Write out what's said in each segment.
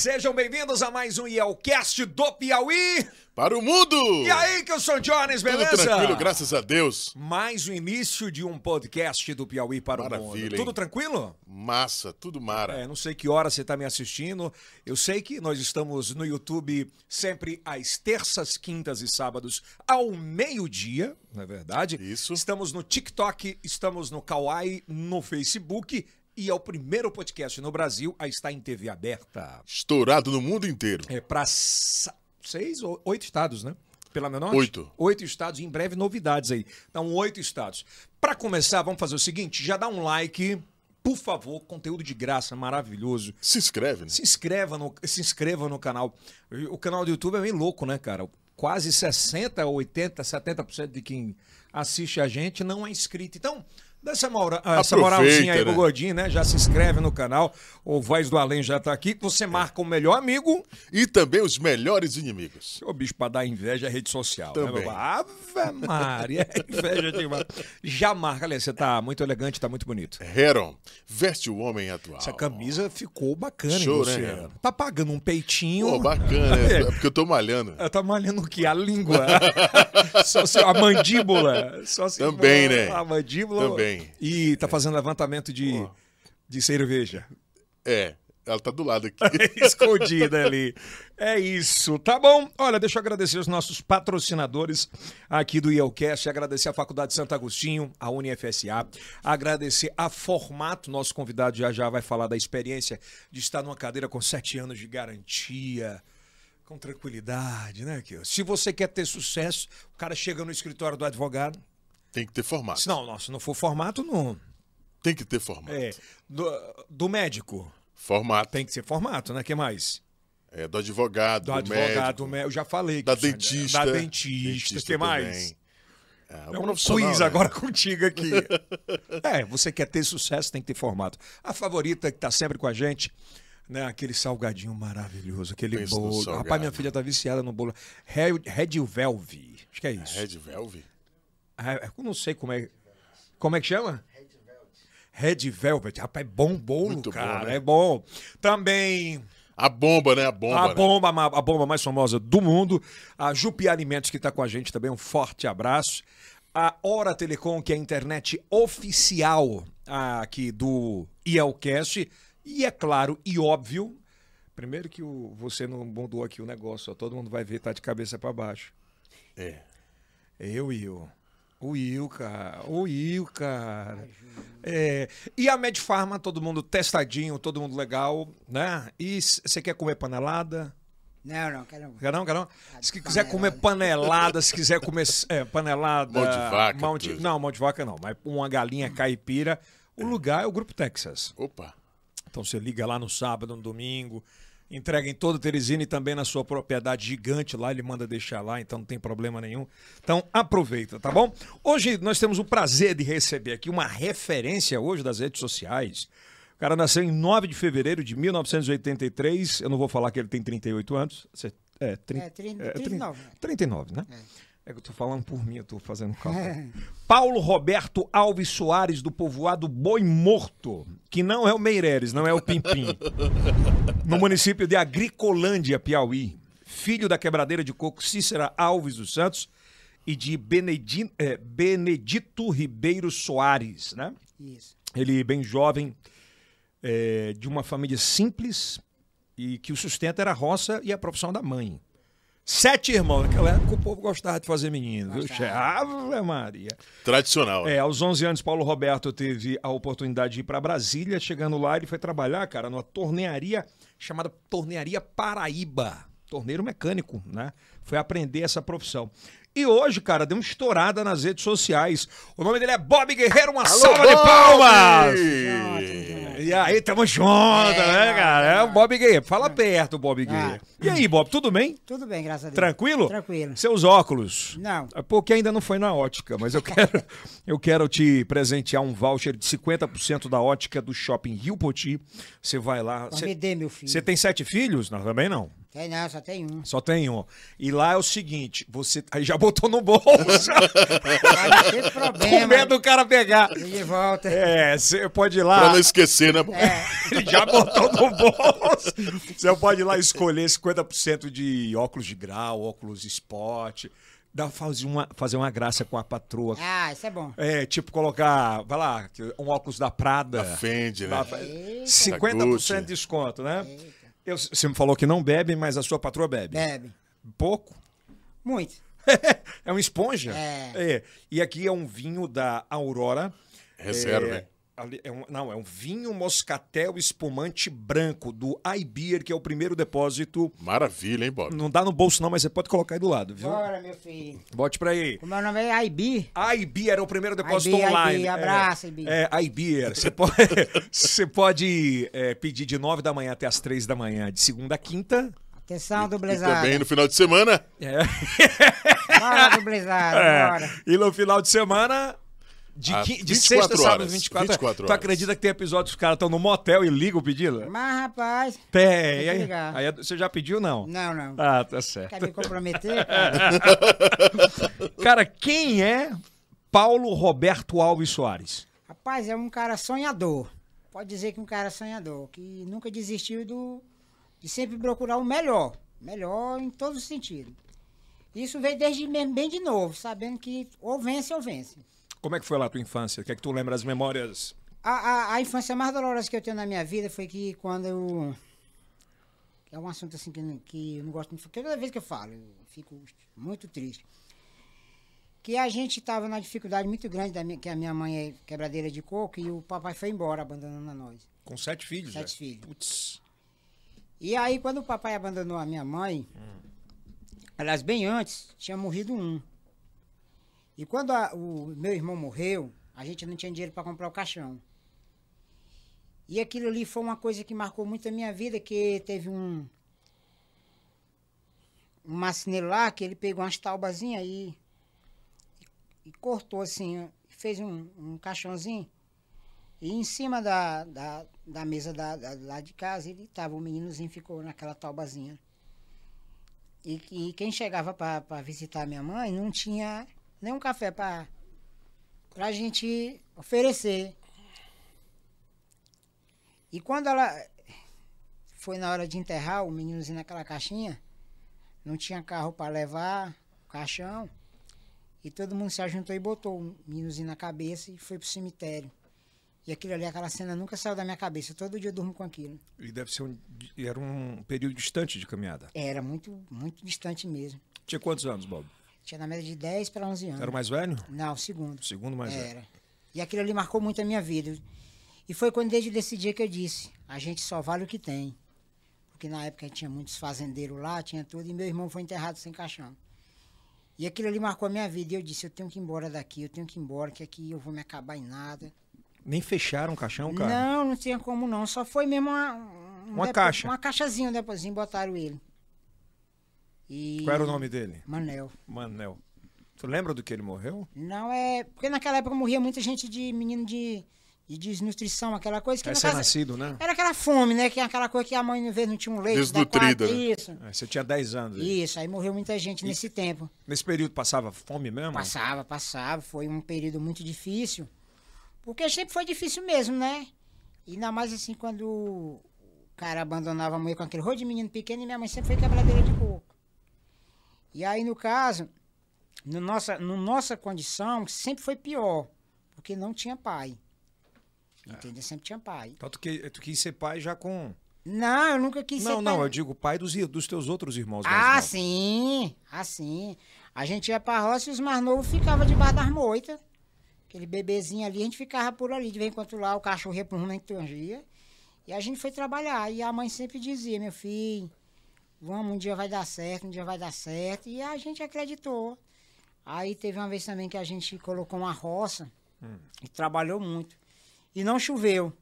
Sejam bem-vindos a mais um Yelcast do Piauí. Para o mundo! E aí, que eu sou o Jones, beleza? Tudo tranquilo, graças a Deus. Mais o início de um podcast do Piauí para Maravilha, o mundo. hein? Tudo tranquilo? Massa, tudo mara. É, não sei que hora você está me assistindo. Eu sei que nós estamos no YouTube sempre às terças, quintas e sábados ao meio-dia, não é verdade? Isso. Estamos no TikTok, estamos no Kawaii, no Facebook e é o primeiro podcast no Brasil a estar em TV aberta. Estourado no mundo inteiro. É para seis ou oito estados, né? Pela menor? Oito. Oito estados, em breve novidades aí. Então, oito estados. Para começar, vamos fazer o seguinte: já dá um like, por favor, conteúdo de graça, maravilhoso. Se inscreve, né? Se inscreva no, se inscreva no canal. O canal do YouTube é meio louco, né, cara? Quase 60, 80, 70% de quem assiste a gente não é inscrito. Então, dá essa, mora, essa Aproveita, moralzinha aí pro né? Gordinho, né? Já se inscreve no canal. O Voz do Além já tá aqui. Você marca o melhor amigo. E também os melhores inimigos. Ô, bicho, pra dar inveja é rede social. Né, Também. meu? Ave Maria, é inveja demais. Já marca, aliás, você tá muito elegante, tá muito bonito. Heron, veste o homem atual. Essa camisa ficou bacana Show, né? Tá pagando um peitinho. Pô, bacana, né? é porque eu tô malhando. Tá malhando o quê? A língua. A mandíbula. Só se Também, né? A mandíbula. Também. E tá fazendo levantamento de, de cerveja. É, ela tá do lado aqui. Escondida ali. É isso, tá bom? Olha, deixa eu agradecer os nossos patrocinadores aqui do IELCast, agradecer a Faculdade de Santo Agostinho, a UniFSA, agradecer a Formato, nosso convidado já já vai falar da experiência de estar numa cadeira com sete anos de garantia, com tranquilidade, né? Ó. Se você quer ter sucesso, o cara chega no escritório do advogado, Tem que ter formato. se não, não, se não for formato, não. Tem que ter formato. É, do, do médico, Formato. tem que ser formato, né? que mais? É, do advogado, Do do, advogado, médico, eu já falei. da é- dentista. Da dentista, que mais? também. É, É um quiz né? agora contigo aqui. é, você quer ter sucesso, tem que ter formato. A favorita que tá sempre com a gente, né? Aquele salgadinho maravilhoso, aquele Pensa no bolo. Rapaz, minha filha tá viciada no bolo. Red, Red Velve. Acho que é isso. Red Velvet? É, eu não sei como é. Como é que chama? Red Velvet. Rapaz, é bom bolo, Muito bom, cara. né? É bom. Também A bomba, né? A bomba. a né? bomba, a bomba mais famosa do mundo. A Jupi Alimentos, que está com a gente também, um forte abraço. A Hora Telecom, que é a internet oficial aqui do IELCast. E é claro e óbvio, primeiro que o, você não mudou aqui o negócio, ó, todo mundo vai ver, tá de cabeça para baixo. É. É o Will. O Will, cara. O Will, cara. É. E a Medfarma, todo mundo testadinho, todo mundo legal, né? E você quer comer panelada? Não, não, quero. Quer não, quer não? Se de quiser comer panelada, se quiser comer é, panelada. Mão de vaca, mão de- não, mão de vaca não, mas uma galinha caipira. O lugar é o Grupo Texas. Opa. Então você liga lá no sábado, no domingo, entrega em todo Teresina e também na sua propriedade gigante lá, ele manda deixar lá, então não tem problema nenhum. Então aproveita, tá bom? Hoje nós temos o prazer de receber aqui uma referência hoje das redes sociais. O cara nasceu em 9 de fevereiro de 1983. Eu não vou falar que ele tem 38 anos. Você- É, trin- É, trin- é, trin- 39. 39, né? É que eu tô falando por mim, eu tô fazendo cálculo. Paulo Roberto Alves Soares, do povoado Boi Morto, que não é o Meireles, não é o Pimpim. no município de Agricolândia, Piauí. Filho da quebradeira de coco Cícera Alves dos Santos e de Benedi- eh, Benedito Ribeiro Soares, né? Isso. Ele bem jovem, é, de uma família simples e que o sustento era a roça e a profissão da mãe. Sete irmãos. Naquela época o povo gostava de fazer menino, viu? Ave Maria. Tradicional. É, aos 11 anos, Paulo Roberto teve a oportunidade de ir para Brasília. Chegando lá, ele foi trabalhar, cara, numa tornearia chamada Tornearia Paraíba. Torneiro mecânico, né? Foi aprender essa profissão. E hoje, cara, deu uma estourada nas redes sociais. O nome dele é Bob Guerreiro. Uma salva de Bob! palmas! E aí, tamo junto, né, cara? É o Bob Guerreiro. Fala perto, Bob Guerreiro. E aí, Bob, tudo bem? Tudo bem, graças a Deus. Tranquilo? Tranquilo. Seus óculos? Não. É Porque ainda não foi na ótica, mas eu quero, eu quero te presentear um voucher de 50% da ótica do Shopping Rio Poti. Você vai lá. Você me dê, meu filho. você tem sete filhos? Não, também não. Tem não, só tem um. Só tem um. E lá é o seguinte, você aí já botou no bolso, Mas não teve com problema. medo do cara pegar. E de volta. É, você pode ir Pra lá. não esquecer, né? Ele já botou no bolso. Você pode ir lá escolher 50% de óculos de grau, óculos esporte. Dá pra fazer uma, fazer uma graça com a patroa. Ah, isso é bom. É, tipo colocar, vai lá, um óculos da Prada. Da Fendi, né? Eita. 50% Gucci. de desconto, né? Eu- você me falou que não bebe, mas a sua patroa bebe. Bebe. Pouco? Muito. é uma esponja? É. E aqui é um vinho da Aurora. Reserva, É, é um- não, é um vinho moscatel espumante branco do iBeer, que é o primeiro depósito. Maravilha, hein, Bob? Não dá no bolso, não, mas você pode colocar aí do lado, viu? Bora, meu filho. Bote pra aí. O meu nome é Aibi. iBeer era o primeiro depósito iBeer, online. iBeer, abraço, iBeer. É, é iBeer. Você pode, você pode é, pedir de 9 da manhã até as 3 da manhã, de segunda a quinta. Atenção, E dublezada. também no final de semana, É. Bora, dublezada, É. bora. E no final de semana. De, qui- de 24 sexta, sábado, horas, 24, 24 Tu horas. acredita que tem episódios que os caras estão no motel e ligam o pedido? Mas, rapaz, Tem. que Aí, aí você já pediu, não? não, não. Ah, tá certo. Quer me comprometer, cara? Cara, quem é Paulo Roberto Alves Soares? Rapaz, é um cara sonhador. Pode dizer que um cara sonhador, que nunca desistiu do, de sempre procurar o melhor. Melhor em todos os sentidos. Isso veio desde mesmo bem de novo, sabendo que ou vence ou vence. Como é que foi lá a tua infância? O que é que tu lembra as memórias? A, a, a infância mais dolorosa que eu tenho na minha vida foi que quando eu. É um assunto assim que, que eu não gosto muito. Porque toda vez que eu falo, eu fico muito triste. Que a gente estava numa dificuldade muito grande, da minha, que a minha mãe é quebradeira de coco e o papai foi embora, abandonando a nós. Com sete filhos, Sete já? filhos. Putz. E aí, quando o papai abandonou a minha mãe, aliás, bem antes, tinha morrido um. E quando a- o meu irmão morreu, a gente não tinha dinheiro para comprar o caixão. E aquilo ali foi uma coisa que marcou muito a minha vida, que teve um um marceneiro lá que ele pegou umas taubazinhas e, e cortou assim, fez um, um caixãozinho. E em cima da, da, da mesa da, da- lá de casa, ele tava, o meninozinho ficou naquela taubazinha. E, e quem chegava para visitar minha mãe não tinha nem um café para a gente oferecer. E quando ela foi na hora de enterrar o meninozinho naquela caixinha, não tinha carro para levar o caixão. E todo mundo se ajuntou e botou o meninozinho na cabeça e foi pro cemitério. E aquilo ali, aquela cena nunca saiu da minha cabeça. Todo dia eu durmo com aquilo. E deve ser um. Era um período distante de caminhada. Era muito, muito distante mesmo. Tinha quantos anos, Bob? Tinha na média de 10 para 11 anos. Era o mais velho? Não, o segundo. O segundo mais velho. Era. E aquilo ali marcou muito a minha vida. E foi quando desde esse dia que eu disse, a gente só vale o que tem. Porque na época tinha muitos fazendeiros lá, tinha tudo, e meu irmão foi enterrado sem caixão. E aquilo ali marcou a minha vida. E eu disse, eu tenho que ir embora daqui, eu tenho que ir embora, que aqui eu vou me acabar em nada. Nem fecharam o caixão, cara? Não, não tinha como não. Só foi mesmo uma... um Uma depo- caixa. Uma caixazinha, um depozinho, botaram ele. E... Qual era o nome dele? Manel. Manel. Tu lembra do que ele morreu? Não é. Porque naquela época morria muita gente de menino de, de desnutrição, aquela coisa que no caso, Recém-nascido, né? Era aquela fome, né? Que é aquela coisa que a mãe, às vezes, não tinha um leite. Desnutrida, né? Isso. É, Você tinha 10 anos. aí. Isso, aí morreu muita gente nesse tempo. Nesse período passava fome mesmo? Passava, passava. Foi um período muito difícil. Porque sempre foi difícil mesmo, né? E ainda mais assim, quando o cara abandonava a mulher com aquele rolo de menino pequeno e minha mãe sempre foi quebradeira de coco. E aí, no caso, no nossa, no nossa condição, sempre foi pior. Porque não tinha pai. Entendeu? Sempre tinha pai. Então tu, que, tu quis ser pai já com. Não, eu nunca quis não, ser não, pai. eu digo pai dos, dos teus outros irmãos. Ah, novos. sim, assim. A gente ia pra roça e os mais novos ficavam debaixo das moitas. Aquele bebezinho ali, a gente ficava por ali. De vez em quando lá o cachorro ia pro rumo. E a gente foi trabalhar. E a mãe sempre dizia, meu filho, vamos, um dia vai dar certo, um dia vai dar certo. E a gente acreditou. Aí teve uma vez também que a gente colocou uma roça e trabalhou muito. E não choveu.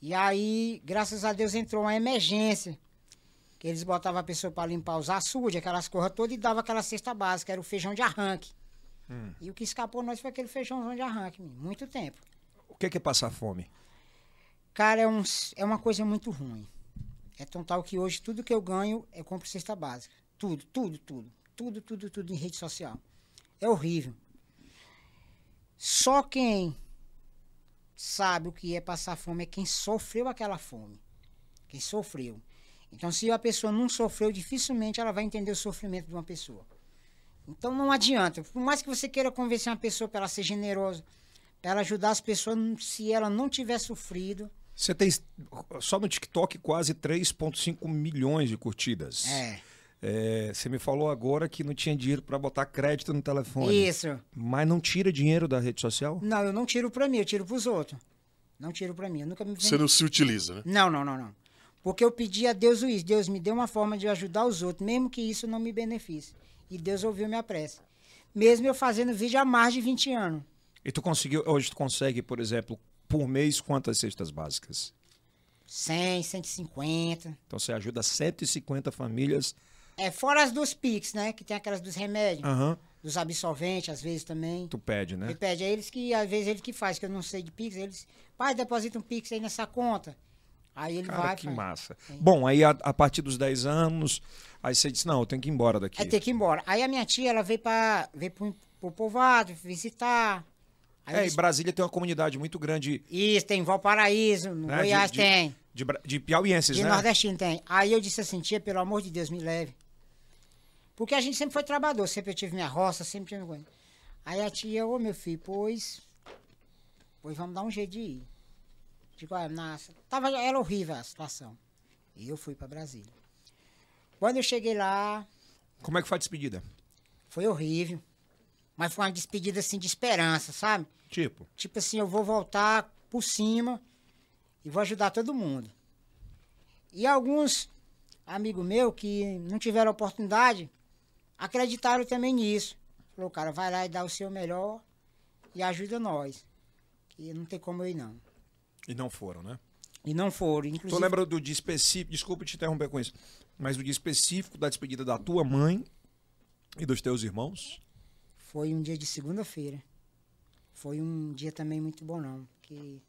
E aí, graças a Deus, entrou uma emergência. Que eles botavam a pessoa para limpar os açudes, aquelas coisas todas, e dava aquela cesta básica, era o feijão de arranque. E o que escapou nós foi aquele feijãozão de arranque, muito tempo. O que que é passar fome? Cara, é, um, é uma coisa muito ruim. É tão tal que hoje tudo que eu ganho é compro cesta básica. Tudo, tudo, tudo. Tudo, tudo, tudo em rede social. É horrível. Só quem sabe o que é passar fome é quem sofreu aquela fome. Quem sofreu. Então, se a pessoa não sofreu, dificilmente ela vai entender o sofrimento de uma pessoa. Então, não adianta. Por mais que você queira convencer uma pessoa para ela ser generosa, para ela ajudar as pessoas, se ela não tiver sofrido. Você tem só no TikTok quase 3,5 milhões de curtidas. É. É, você me falou agora que não tinha dinheiro para botar crédito no telefone. Isso. Mas não tira dinheiro da rede social? Não, eu não tiro para mim, eu tiro para os outros. Não tiro para mim. Eu nunca me Você não se utiliza, né? Não, não, não, não. Porque eu pedi a Deus isso. Deus me deu uma forma de ajudar os outros, mesmo que isso não me beneficie. E Deus ouviu minha prece. Mesmo eu fazendo vídeo há mais de 20 anos. E tu conseguiu, hoje tu consegue, por exemplo, por mês quantas cestas básicas? 100, 150. Então você ajuda 150 famílias. É, fora as dos Pix, né? Que tem aquelas dos remédios, Aham. dos absolventes, às vezes também. Tu pede, né? Ele pede, é eles que, às vezes, ele que faz, que eu não sei de Pix, eles, pai, deposita um Pix aí nessa conta. Aí ele Cara, vai. que faz. massa. Bom, aí a, a partir dos 10 anos, aí você disse, não, eu tenho que ir embora daqui. Aí tem que ir embora. Aí a minha tia, ela veio para veio pro, pro povoado visitar. Aí É, eles- e Brasília tem uma comunidade muito grande. Isso, tem Valparaíso, no né, Goiás de, de- tem. De, de piauienses, De né? nordestino tem. Aí eu disse assim, tia, pelo amor de Deus, me leve. Porque a gente sempre foi trabalhador, sempre eu tive minha roça, sempre tive coisa. Aí a tia, ô meu filho, pois. Pois vamos dar um jeito de ir. Digo, olha, nossa, tava, era horrível a situação. E eu fui para Brasília. Quando eu cheguei lá, Como é que foi a despedida? foi horrível. Mas foi uma despedida assim de esperança, sabe? Tipo, Tipo assim, eu vou voltar por cima e vou ajudar todo mundo. E alguns amigos meus que não tiveram oportunidade acreditaram também nisso. Falou, cara, vai lá e dá o seu melhor e ajuda nós. Que não tem como eu ir, não. e não foram, né? E não foram. Tu Inclusive, lembra do dia específico, desculpa te interromper com isso, mas do dia específico da despedida da tua mãe e dos teus irmãos? foi um dia de segunda-feira. Foi um dia também muito bom, não. Que...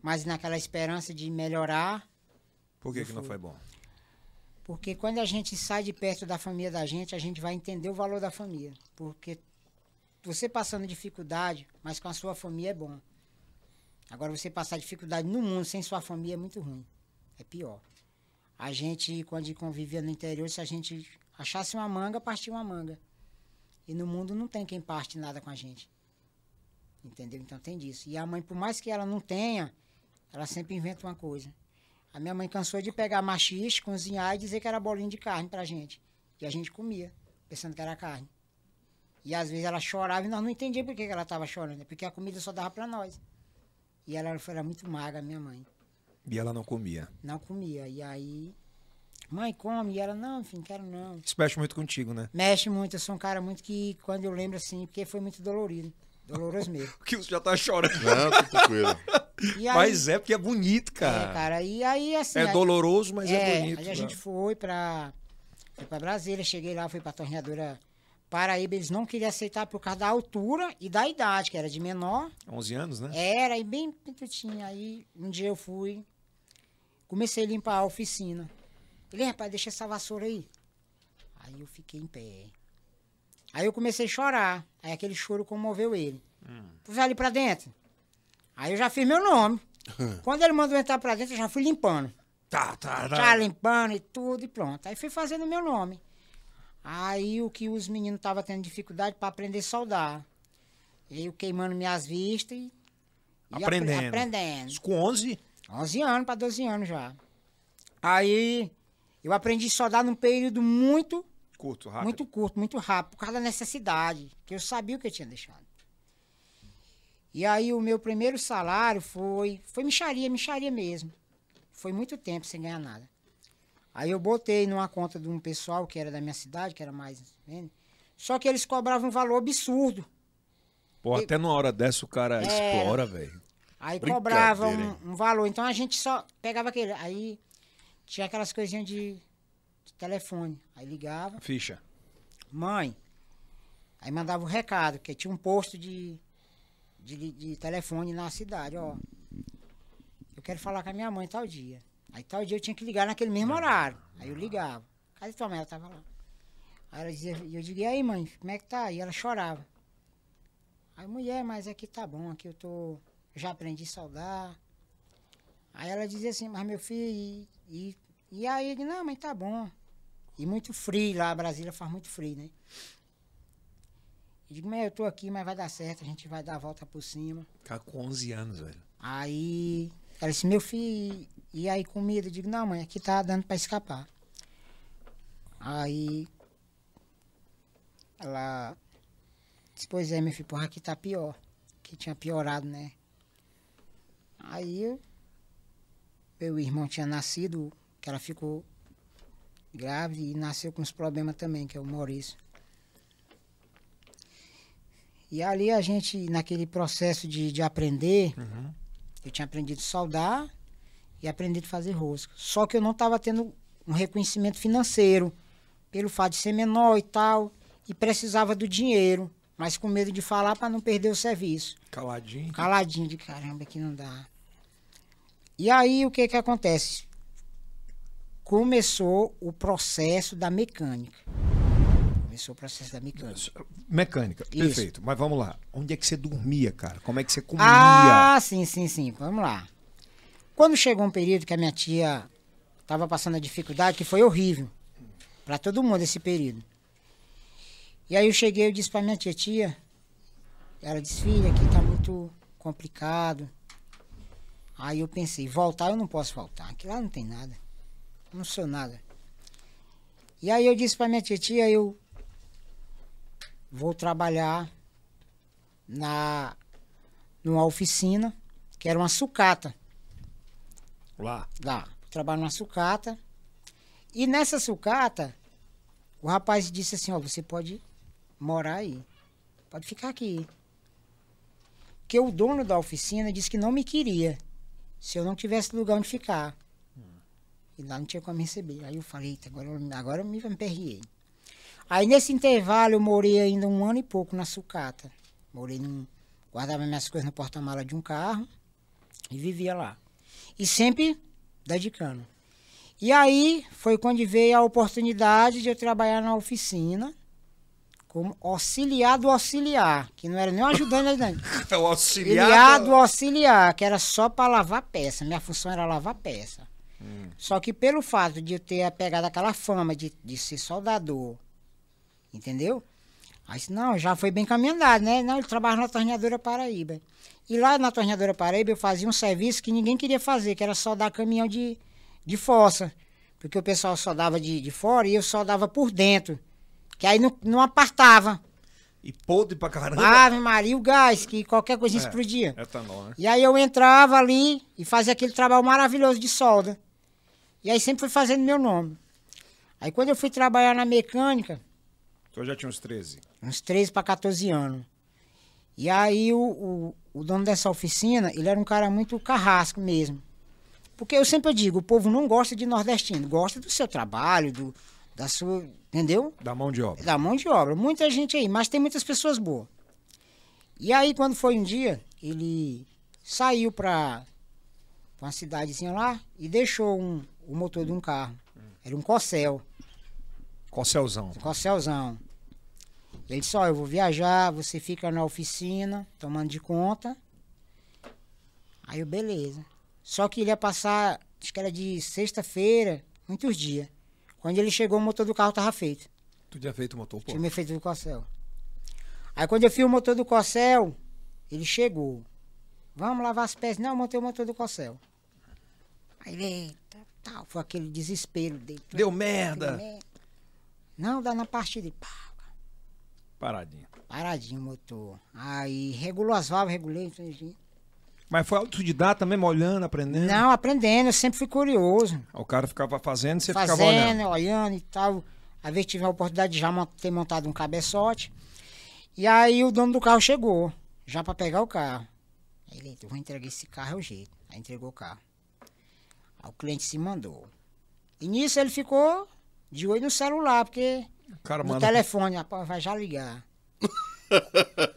Mas naquela esperança de melhorar, Por que, Não que não foi bom? Porque quando a gente sai de perto da família da gente, a gente vai entender o valor da família. Porque você passando dificuldade, mas com a sua família é bom. Agora você passar dificuldade no mundo sem sua família é muito ruim. É pior. A gente, quando convivia no interior, se a gente achasse uma manga, partia uma manga. E no mundo não tem quem parte nada com a gente. Entendeu? Então tem disso. E a mãe, por mais que ela não tenha, ela sempre inventa uma coisa. A minha mãe cansou de pegar machixe, cozinhar e dizer que era bolinho de carne pra gente. E a gente comia, pensando que era carne. E às vezes ela chorava e nós não entendíamos por que ela estava chorando. é Porque a comida só dava pra nós. E ela era muito magra, minha mãe. E ela não comia. Não comia. E aí, mãe, come. E ela, não, enfim, quero não. Isso mexe muito contigo, né? Mexe muito, eu sou um cara muito que, quando eu lembro assim, porque foi muito dolorido. Doloroso mesmo. Que você já tá chorando. Não, tranquilo. E aí, Mas é porque é bonito, é, cara. cara, e aí assim. É, aí- doloroso, mas é, É, bonito. aí a né? gente foi pra, foi pra Brasília, cheguei lá, fui pra torneadora Paraíba, eles não queriam aceitar por causa da altura e da idade, que era de menor. 11 anos, né? Era, e bem pequenininha. Aí um dia eu fui, comecei a limpar a oficina. Ele, rapaz, deixa essa vassoura aí. Aí eu fiquei em pé. Aí eu comecei a chorar. Aí aquele choro comoveu ele. Pus ali pra dentro. Aí eu já fiz meu nome. Quando ele mandou entrar pra dentro, eu já fui limpando. Tá, tá, Já limpando e tudo e pronto. Aí fui fazendo meu nome. Aí o que os meninos estavam tendo dificuldade para aprender a soldar. Eu queimando minhas vistas e, e apre- Aprendendo. aprendendo. Isso Com 11? 11 anos para 12 anos já. Aí eu aprendi a soldar num período muito, Curto, rápido. muito curto, muito rápido, por causa da necessidade, que eu sabia o que eu tinha deixado. E aí o meu primeiro salário foi, foi micharia, micharia mesmo. Foi muito tempo sem ganhar nada. Aí eu botei numa conta de um pessoal que era da minha cidade, que era mais. né? Só que eles cobravam um valor absurdo. Pô, até numa hora dessa o cara É. explora, velho. Aí cobrava um, um valor. Então a gente só pegava aquele. Aí tinha aquelas coisinhas de telefone. Aí ligava, Ficha. mãe. Aí mandava o recado, porque tinha um posto de, de, de telefone na cidade, ó. Eu quero falar com a minha mãe tal dia. Aí tal dia eu tinha que ligar naquele mesmo horário. Aí eu ligava. Cadê tua mãe? Ela tava lá. Aí ela dizia, e eu digo, e aí, mãe, como é que tá? E ela chorava. Aí, mulher, mas aqui tá bom, aqui eu tô. já aprendi a soldar. Aí ela dizia assim, mas meu filho, e, e, e aí? Eu digo, não, mãe, tá bom. E muito frio lá, Brasília faz muito frio, né? Eu digo, mãe, eu tô aqui, mas vai dar certo, a gente vai dar a volta por cima. Cara, com 11 anos, velho. Aí ela disse, meu filho, e aí comida? Eu digo, não, mãe, aqui tá dando pra escapar. Aí ela disse, pois é, meu filho, porra, aqui tá pior. Que tinha piorado, né? Aí eu, meu irmão tinha nascido, que ela ficou grávida e nasceu com uns problemas também, que é o Maurício. E ali a gente, naquele processo de, de aprender, eu tinha aprendido a soldar e aprendido a fazer rosca. Só que eu não estava tendo um reconhecimento financeiro, pelo fato de ser menor e tal, e precisava do dinheiro, mas com medo de falar para não perder o serviço. Caladinho. Caladinho de caramba, que não dá. E aí o que que acontece? Começou o processo da mecânica. Começou o processo da mecânica. Mecânica, Isso. perfeito. Mas vamos lá. Onde é que você dormia, cara? Como é que você comia? Ah, sim, sim, sim. Vamos lá. Quando chegou um período que a minha tia estava passando a dificuldade, que foi horrível para todo mundo esse período. E aí eu cheguei e disse para minha tia, tia, ela disse, filha, aqui tá muito complicado. Aí eu pensei, voltar eu não posso voltar, aqui lá não tem nada. Não sou nada. E aí eu disse para minha tia, tia, eu vou trabalhar na numa oficina, que era uma sucata Lá. lá. Trabalho numa sucata. E nessa sucata, o rapaz disse assim, ó, você pode morar aí. Pode ficar aqui. Porque o dono da oficina disse que não me queria. Se eu não tivesse lugar onde ficar. E lá não tinha como me receber. Aí eu falei, "Eita, agora, eu- agora eu me emperriei. Aí nesse intervalo eu morei ainda um ano e pouco na sucata. Morei num. Guardava minhas coisas no porta-mala de um carro e vivia lá. E sempre dedicando. E aí foi quando veio a oportunidade de eu trabalhar na oficina como auxiliar do auxiliar, que não era nem um ajudante, ajudante. É o auxiliar. Auxiliar do auxiliar, que era só para lavar peça. Minha função era lavar peça. Só que pelo fato de eu ter pegado aquela fama de, de ser soldador, entendeu? Aí disse, não, já foi bem caminhado, né? Não, ele trabalha na torneadora Paraíba. E lá na torneadora Paraíba eu fazia um serviço que ninguém queria fazer, que era soldar caminhão de, de fossa. Porque o pessoal soldava de, de fora e eu soldava por dentro. Que aí não, não apartava. E podre pra caramba. Ave Maria, o gás, que qualquer coisinha É. explodia. Etanol, né? E aí eu entrava ali e fazia aquele trabalho maravilhoso de solda. E aí sempre fui fazendo meu nome. Aí quando eu fui trabalhar na mecânica, Então eu já tinha uns 13. uns 13 para 14 anos. E aí o, o, o dono dessa oficina, ele era um cara muito carrasco mesmo. Porque eu sempre digo, o povo não gosta de nordestino, gosta do seu trabalho, do, da sua, entendeu? Da mão de obra. Da mão de obra. Muita gente aí, mas tem muitas pessoas boas. E aí, quando foi um dia, ele saiu pra uma cidadezinha lá e deixou um, o motor de um carro. Era um Cossel, Corcelzão. um Cosselzão. Ele disse, ó, eu vou viajar, você fica na oficina, tomando de conta. Aí eu, beleza. Só que ele ia passar, acho que era de sexta-feira, muitos dias. Quando ele chegou, o motor do carro tava feito. Tu tinha feito o motor, pô. Tinha feito do Cossel. Aí quando eu fiz o motor do Cossel, ele chegou. Vamos lavar as peças. Não, eu montei o motor do Cossel. Aí ele, tal, foi aquele desespero dele. Deu Aquele merda. merda. Não, dá na partida. Pá, Paradinha. paradinho o motor. Aí regulou as válvulas, regulei. tudo. Mas foi autodidata mesmo, olhando, aprendendo? Não, aprendendo, eu sempre fui curioso. O cara ficava fazendo, você ficava fazendo, olhando. olhando e tal. Às vezes tive a oportunidade de já ter montado um cabeçote. E aí o dono do carro chegou, já para pegar o carro. Aí ele, eu vou entregar esse carro, é o jeito. Aí entregou o carro. Aí o cliente se mandou. E nisso ele ficou de olho no celular, porque O cara no manda. telefone, rapaz, vai já ligar.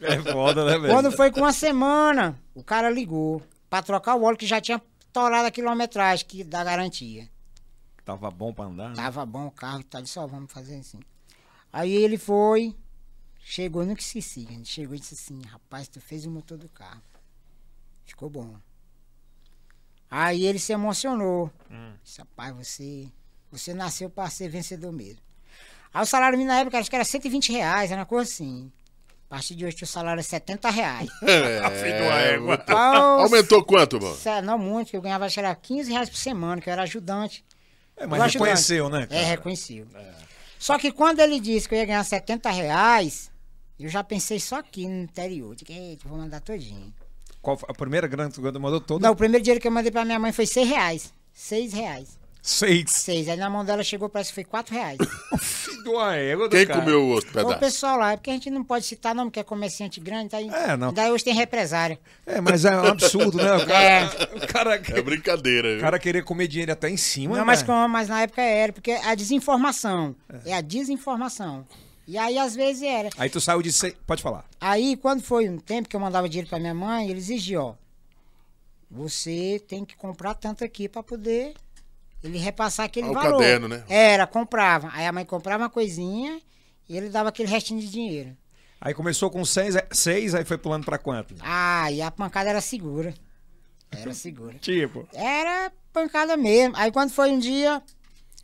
É foda, né, velho? Quando foi com uma semana, o cara ligou para trocar o óleo que já tinha estourada a quilometragem que dá garantia. Tava bom pra andar? né? Tava bom o carro, tá só vamos fazer assim. Aí ele foi, chegou, nunca esqueci. Gente chegou e disse assim, rapaz, tu fez o motor do carro. Ficou bom. Aí ele se emocionou. Disse, rapaz, você, você nasceu para ser vencedor mesmo. Aí o salário mínimo na época acho que era 120 reais, era uma coisa assim. A partir de hoje o salário é 70 reais. É, uma égua. muito- Então, Aumentou quanto, mano? Sé- Não muito, eu ganhava acho que era 15 reais por semana, que eu era ajudante. É, mas ajudante. reconheceu, né? É, cara? reconheceu. Só que quando ele disse que eu ia ganhar 70 reais, eu já pensei só aqui no interior. Digo, eita, vou mandar todinho. Qual a primeira grana que tu mandou toda? Não, o primeiro dinheiro que eu mandei pra minha mãe foi 6 reais. 6 reais. Seis. 6. Aí na mão dela chegou, parece que foi 4 reais. Filho de uma égua do Quem cara. comeu o outro o pedaço? pessoal lá, é porque a gente não pode citar nome, que é comerciante grande. Daí, É, não. daí hoje tem represária. É, mas é um absurdo, né? O cara, o cara, É brincadeira. o cara querer comer dinheiro até em cima, Não, né? mas, como, mas na época era, porque é a desinformação. É a desinformação. E aí, às vezes, era. Aí tu saiu de seis... Pode falar. Aí, quando foi um tempo que eu mandava dinheiro pra minha mãe, ele exigia, ó. Você tem que comprar tanto aqui pra poder ele repassar aquele Ah, o valor. caderno, né? Era, comprava. Aí a mãe comprava uma coisinha e ele dava aquele restinho de dinheiro. Aí começou com seis, seis aí foi pulando pra quanto? Ah, e a pancada era segura. Era segura. Tipo. Era pancada mesmo. Aí quando foi um dia,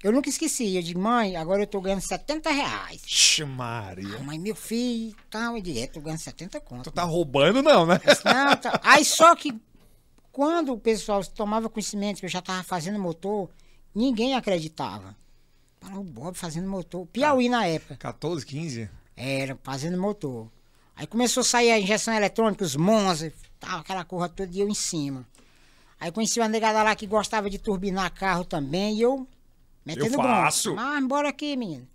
eu nunca esqueci. Eu digo, mãe, agora eu tô ganhando 70 reais. Ixi, Maria. A mãe, meu filho, tal, eu digo, é, tô ganhando 70 conto. Tu tá roubando, não, né? Não, tá. Aí só que quando o pessoal tomava conhecimento que eu já tava fazendo motor, ninguém acreditava. Fala, o Bob fazendo motor. Piauí na época. 14, 15? Era, fazendo motor. Aí começou a sair a injeção eletrônica, os Monza, tal, aquela corra toda e eu em cima. Aí conheci uma negada lá que gostava de turbinar carro também e eu metendo Eu faço. bronca. Ah, bora aqui, menino.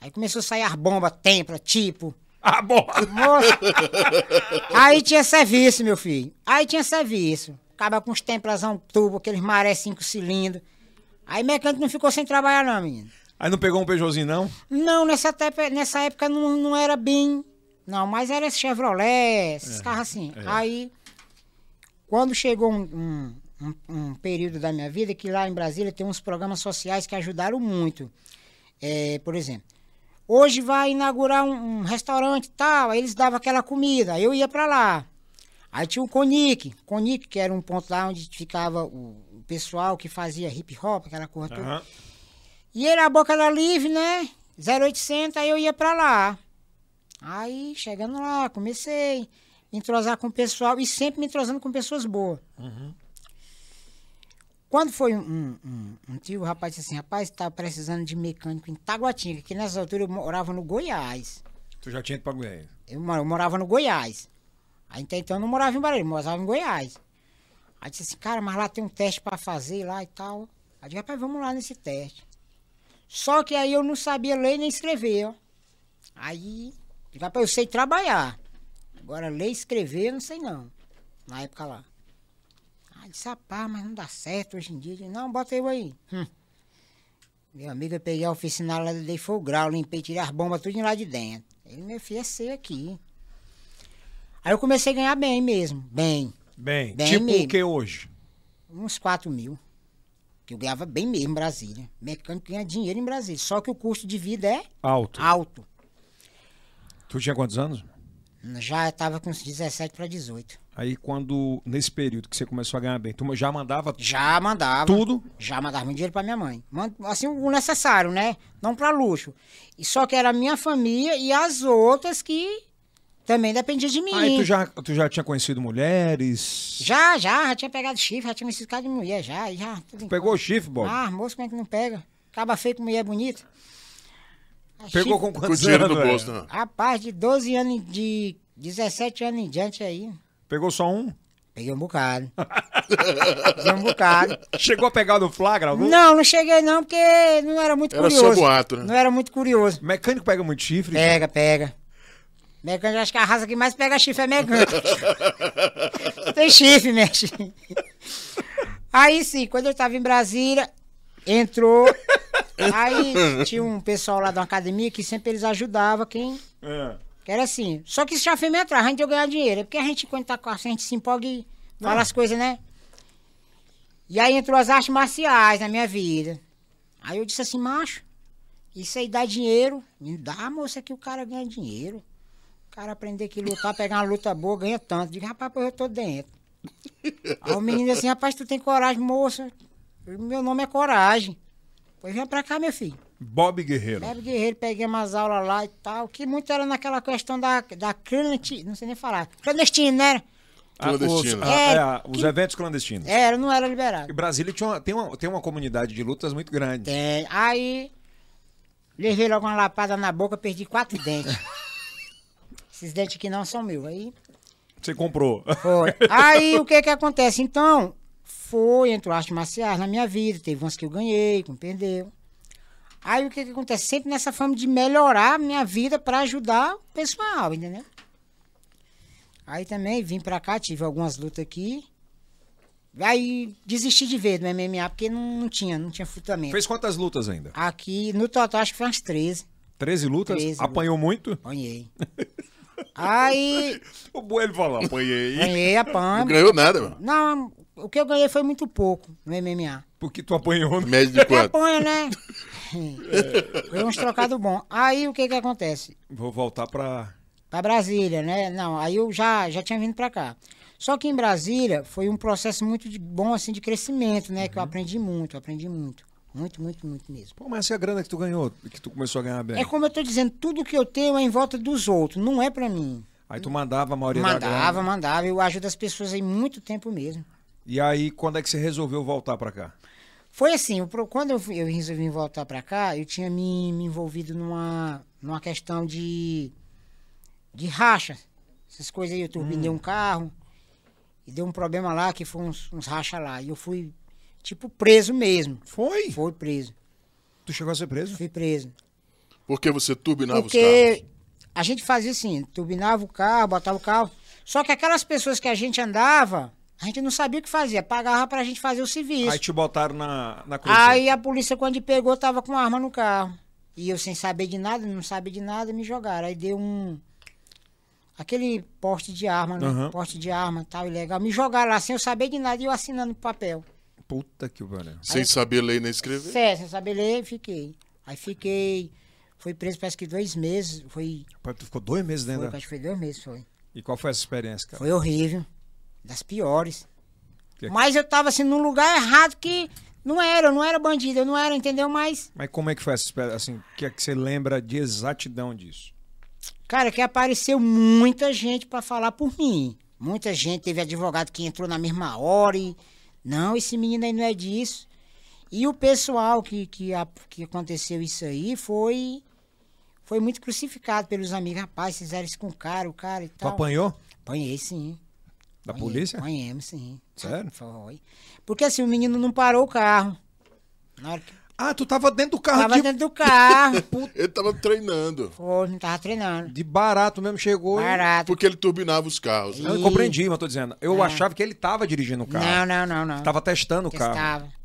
Aí começou a sair as bombas, tempra, tipo. Ah, bom. Moço. Aí tinha serviço, meu filho. Aí tinha serviço. Acaba com os temprazão tubo, aqueles maré cinco cilindros. Aí mecânico não ficou sem trabalhar, não, menino. Aí não pegou um Peugeotzinho, não? Não, nessa, tepe- nessa época não, não era bem. Não, mas era esse Chevrolet, esses carros assim. Aí, quando chegou um, um, um- um período da minha vida, que lá em Brasília tem uns programas sociais que ajudaram muito. É, por exemplo, hoje vai inaugurar um, um restaurante e tal, aí eles davam aquela comida, aí eu ia pra lá. Aí tinha o Conic, Conic, que era um ponto lá onde ficava o, o pessoal que fazia hip hop, aquela coisa toda. Aham. E ele, a boca era livre, né? 0800, aí eu ia pra lá. Aí, chegando lá, comecei a me entrosar com o pessoal e sempre me entrosando com pessoas boas. Quando foi um, um, um- tio, o rapaz disse assim, rapaz, tá precisando de mecânico em Taguatinga, que nessa altura eu morava no Goiás. Tu já tinha ido pra Goiás. Eu, eu morava no Goiás. Aí até então eu não morava em Barreiro, eu morava em Goiás. Aí disse assim, cara, mas lá tem um teste pra fazer lá e tal. Aí disse, rapaz, vamos lá nesse teste. Só que aí eu não sabia ler nem escrever, ó. Aí, rapaz, eu sei trabalhar. Agora ler e escrever eu não sei não. Na época lá. Disse, rapaz, mas não dá certo hoje em dia. Não, bota eu aí. Hum. Meu amigo, eu peguei a oficina lá, dei foi o grau, limpei, tirei as bombas tudo lá de dentro. Ele, meu filho, é ser aqui. Aí eu comecei a ganhar bem mesmo, bem. Bem, Bem tipo mesmo. o que hoje? Uns 4 mil. Que eu ganhava bem mesmo em Brasília. Mecânico ganha dinheiro em Brasília. Só que o custo de vida é Alto. alto. Tu tinha quantos anos? Já estava com uns 17 para 18. Aí quando, nesse período que você começou a ganhar bem, tu já mandava Já mandava. tudo? Já mandava muito dinheiro para minha mãe. Assim, o necessário, né? Não para luxo. E só que era a minha família e as outras que também dependiam de mim. Aí tu já, tu já tinha conhecido mulheres? Já, já, já tinha pegado chifre, já tinha conhecido cara de mulher, já, já. Pegou o chifre, Bob? Ah, moço, como é que não pega? Acaba feio com mulher bonita. Pegou chifre- com Com quantos dinheiro anos, no velho? bolso, né? Rapaz, de 12 anos, de 17 anos em diante aí, Pegou só um? peguei um bocado. peguei um bocado. Chegou a pegar no flagra algum? Não, não cheguei não, porque não era muito Era só curioso. boato, né? Não era muito curioso. Mecânico pega muito chifre? Pega, pega. Mecânico, acho que a raça que mais pega chifre é mecânico. Tem chifre, mexe. Aí sim, quando eu tava em Brasília, entrou. Aí tinha um pessoal lá da academia que sempre eles ajudavam quem. É. Que era assim. Só que isso já foi me atrás, a gente eu ganhar dinheiro. É porque a gente, quando tá com a gente se empolga e fala Não. as coisas, né? E aí entrou as artes marciais na minha vida. Aí eu disse assim, macho, isso aí dá dinheiro. Me dá, moça, que o cara ganha dinheiro. O cara aprender que lutar, pegar uma luta boa, ganha tanto. Digo, rapaz, pois eu tô dentro. aí o menino assim, rapaz, tu tem coragem, moça. Meu nome é Coragem. Pois vem pra cá, meu filho. Bob Guerreiro. Bob Guerreiro, peguei umas aulas lá e tal, que muito era naquela questão da, da clandestina, não sei nem falar. Clandestino, né? Ah, os, Clandestino. ah, É, é, os que- eventos clandestinos. Era, não era liberado. E Brasília tinha uma- tem, uma, tem uma comunidade de lutas muito grande. Tem. Aí, levei logo uma lapada na boca, perdi quatro dentes. Esses dentes aqui não são meus. Aí, Você comprou. foi. Aí, o que que acontece? Então, foi, entrou arte marciais na minha vida. Teve umas que eu ganhei, que perdeu. Aí, o que que acontece? Sempre nessa forma de melhorar a minha vida pra ajudar o pessoal, entendeu? Aí também vim pra cá, tive algumas lutas aqui. Aí desisti de ver do MMA, porque não, não tinha, não tinha fundamento. Fez quantas lutas ainda? Aqui, no total, acho que foi umas 13. 13 lutas? 13 Apanhou muito? Apanhei. Aí, O Bueno falou, apanhei. ganhei a Não PAM. ganhou nada, mano. Não, o que eu ganhei foi muito pouco no MMA. Porque tu apanhou. né? Média de quanto? apanha, né? Foi uns trocados bons. Aí, o que que acontece? Vou voltar pra... Pra Brasília, né? Não, aí eu já, já tinha vindo pra cá. Só que em Brasília foi um processo muito de- bom, assim, de crescimento, né? Que eu aprendi muito, aprendi muito. Muito, muito, muito mesmo. Pô, mas essa é a grana que tu ganhou, que tu começou a ganhar bem. É como eu tô dizendo, tudo que eu tenho é em volta dos outros, não é pra mim. Aí tu mandava a maioria da Mandava, grana. mandava. Eu ajudo as pessoas aí muito tempo mesmo. E aí, quando é que você resolveu voltar pra cá? Foi assim, quando eu, fui- eu resolvi voltar pra cá, eu tinha me, me envolvido numa, numa questão de, de racha. Essas coisas aí, eu turbinei um carro e deu um problema lá, que foi uns, uns racha lá. E eu fui, tipo, preso mesmo. Foi? Foi preso. Tu chegou a ser preso? Fui preso. Porque você turbinava os Porque carros. a gente fazia assim, turbinava o carro, botava o carro. Só que aquelas pessoas que a gente andava, a gente não sabia o que fazia. Pagava pra gente fazer o serviço. Aí te botaram na, na cruz. Aí a polícia, quando pegou, tava com arma no carro. E eu sem saber de nada, não sabia de nada, me jogaram. Aí deu um. Aquele porte de arma, né? Porte de arma tal, ilegal. Me jogaram lá sem eu saber de nada e eu assinando o papel. Puta que pariu. Sem saber ler nem escrever. Sério, sem saber ler, fiquei. Aí fiquei. Fui preso parece que dois meses. Foi. Pai, Tu ficou dois meses dentro foi da... acho que foi dois meses, foi. E qual foi essa experiência, cara? Foi horrível. Das piores. Que- Mas eu tava assim num lugar errado que não era, eu não era bandido, eu não era, entendeu? Mas. Mas como é que foi essa? Assim, o que é que você lembra de exatidão disso? Cara, que apareceu muita gente pra falar por mim. Muita gente, teve advogado que entrou na mesma hora e. Não, esse menino aí não é disso. E o pessoal que, que, a- que aconteceu isso aí foi. Foi muito crucificado pelos amigos. Rapaz, fizeram isso com o cara, o cara e Tu tal. apanhou? Apanhei, sim. Da Apanhei, polícia? Apanhamos, sim. Sério? Foi. Porque assim, o menino não parou o carro. Na hora que Ah, tu tava dentro do carro tava de, dentro do carro. Ele tava treinando. Foi, não tava treinando. de barato mesmo, chegou. e- Barato. Porque ele turbinava os carros. né? Não, eu compreendi, mas eu tô dizendo. Eu Ah. achava que ele tava dirigindo o carro. Não, não, não, não. Tava testando o carro. Testava.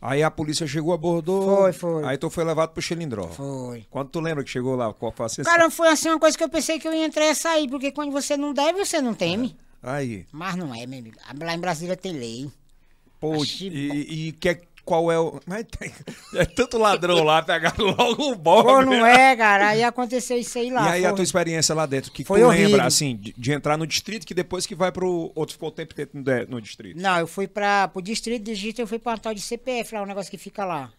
Aí a polícia chegou, abordou. Foi, foi. Aí tu foi levado pro Xilindró. Foi. Quando tu lembra que chegou lá, qual foi a sensação? Cara, foi assim uma coisa que eu pensei que eu ia entrar e sair, porque quando você não deve, você não teme. Aí, Mas não é, meu amigo. Lá em Brasília tem lei. pô, Achei e, e que, qual é o. Mas tem, é tanto ladrão lá, pegaram logo o. Pô, não é, cara. Aí aconteceu isso aí lá. E aí a foi- tua experiência lá dentro, que Foi tu horrível. lembra, assim, de, de entrar no distrito, que depois que vai pro. Outro ficou o tempo inteiro no, distrito. Não, eu fui pra, pro distrito de Egito, eu fui pra um tal de CPF, lá, um negócio que fica lá.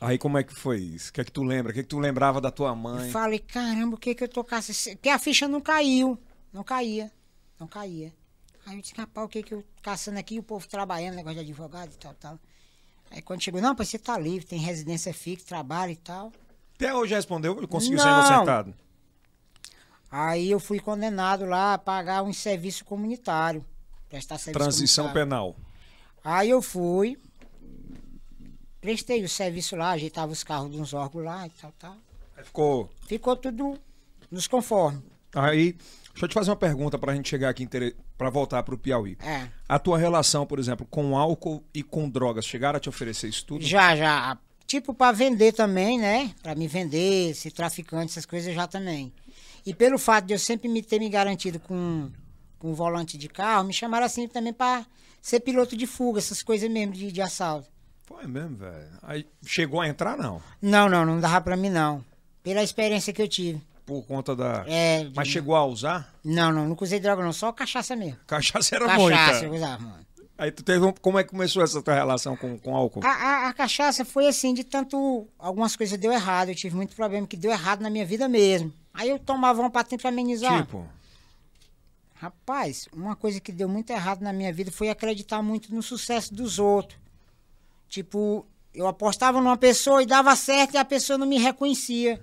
Aí como é que foi isso? O que é que tu lembra? O que é que tu lembrava da tua Eu mãe? falei, caramba, o que que eu tô caçando? Porque a ficha não caiu. Não caía. Não caía. Aí eu disse, rapaz, o que que eu caçando aqui? O povo trabalhando, negócio de advogado e tal, tal. Aí quando chegou, não, você tá livre, tem residência fixa, trabalho e tal. Até hoje respondeu, ele conseguiu ser inocentado. Aí eu fui condenado lá a pagar um serviço comunitário. Prestar serviço Transição penal. Aí eu fui, prestei o serviço lá, ajeitava os carros de uns órgãos lá e tal, tal. Aí ficou. Ficou tudo nos conformes. Aí, deixa eu te fazer uma pergunta pra gente chegar aqui, pra voltar pro Piauí. É. A tua relação, por exemplo, com álcool e com drogas, chegaram a te oferecer isso tudo? Já, já. Tipo, pra vender também, né? Pra me vender, ser traficante, essas coisas já também. E pelo fato de eu sempre me ter me garantido com, com volante de carro, me chamaram assim também pra ser piloto de fuga, essas coisas mesmo de, de assalto. Foi mesmo, velho. Aí chegou a entrar, não? Não, não, não dava pra mim não. Pela experiência que eu tive. Por conta da. É, Mas chegou a usar? Não, não, nunca usei droga não, só cachaça mesmo. Cachaça era cachaça eu muita. usava, mano. Aí tu teve um... Como é que começou essa tua relação com, com álcool? A, a- a cachaça foi assim, de tanto. Algumas coisas deu errado. Eu tive muito problema que deu errado na minha vida mesmo. Aí eu tomava uma pra tentar amenizar. Tipo, Rapaz, uma coisa que deu muito errado na minha vida foi acreditar muito no sucesso dos outros. Tipo, eu apostava numa pessoa e dava certo e a pessoa não me reconhecia.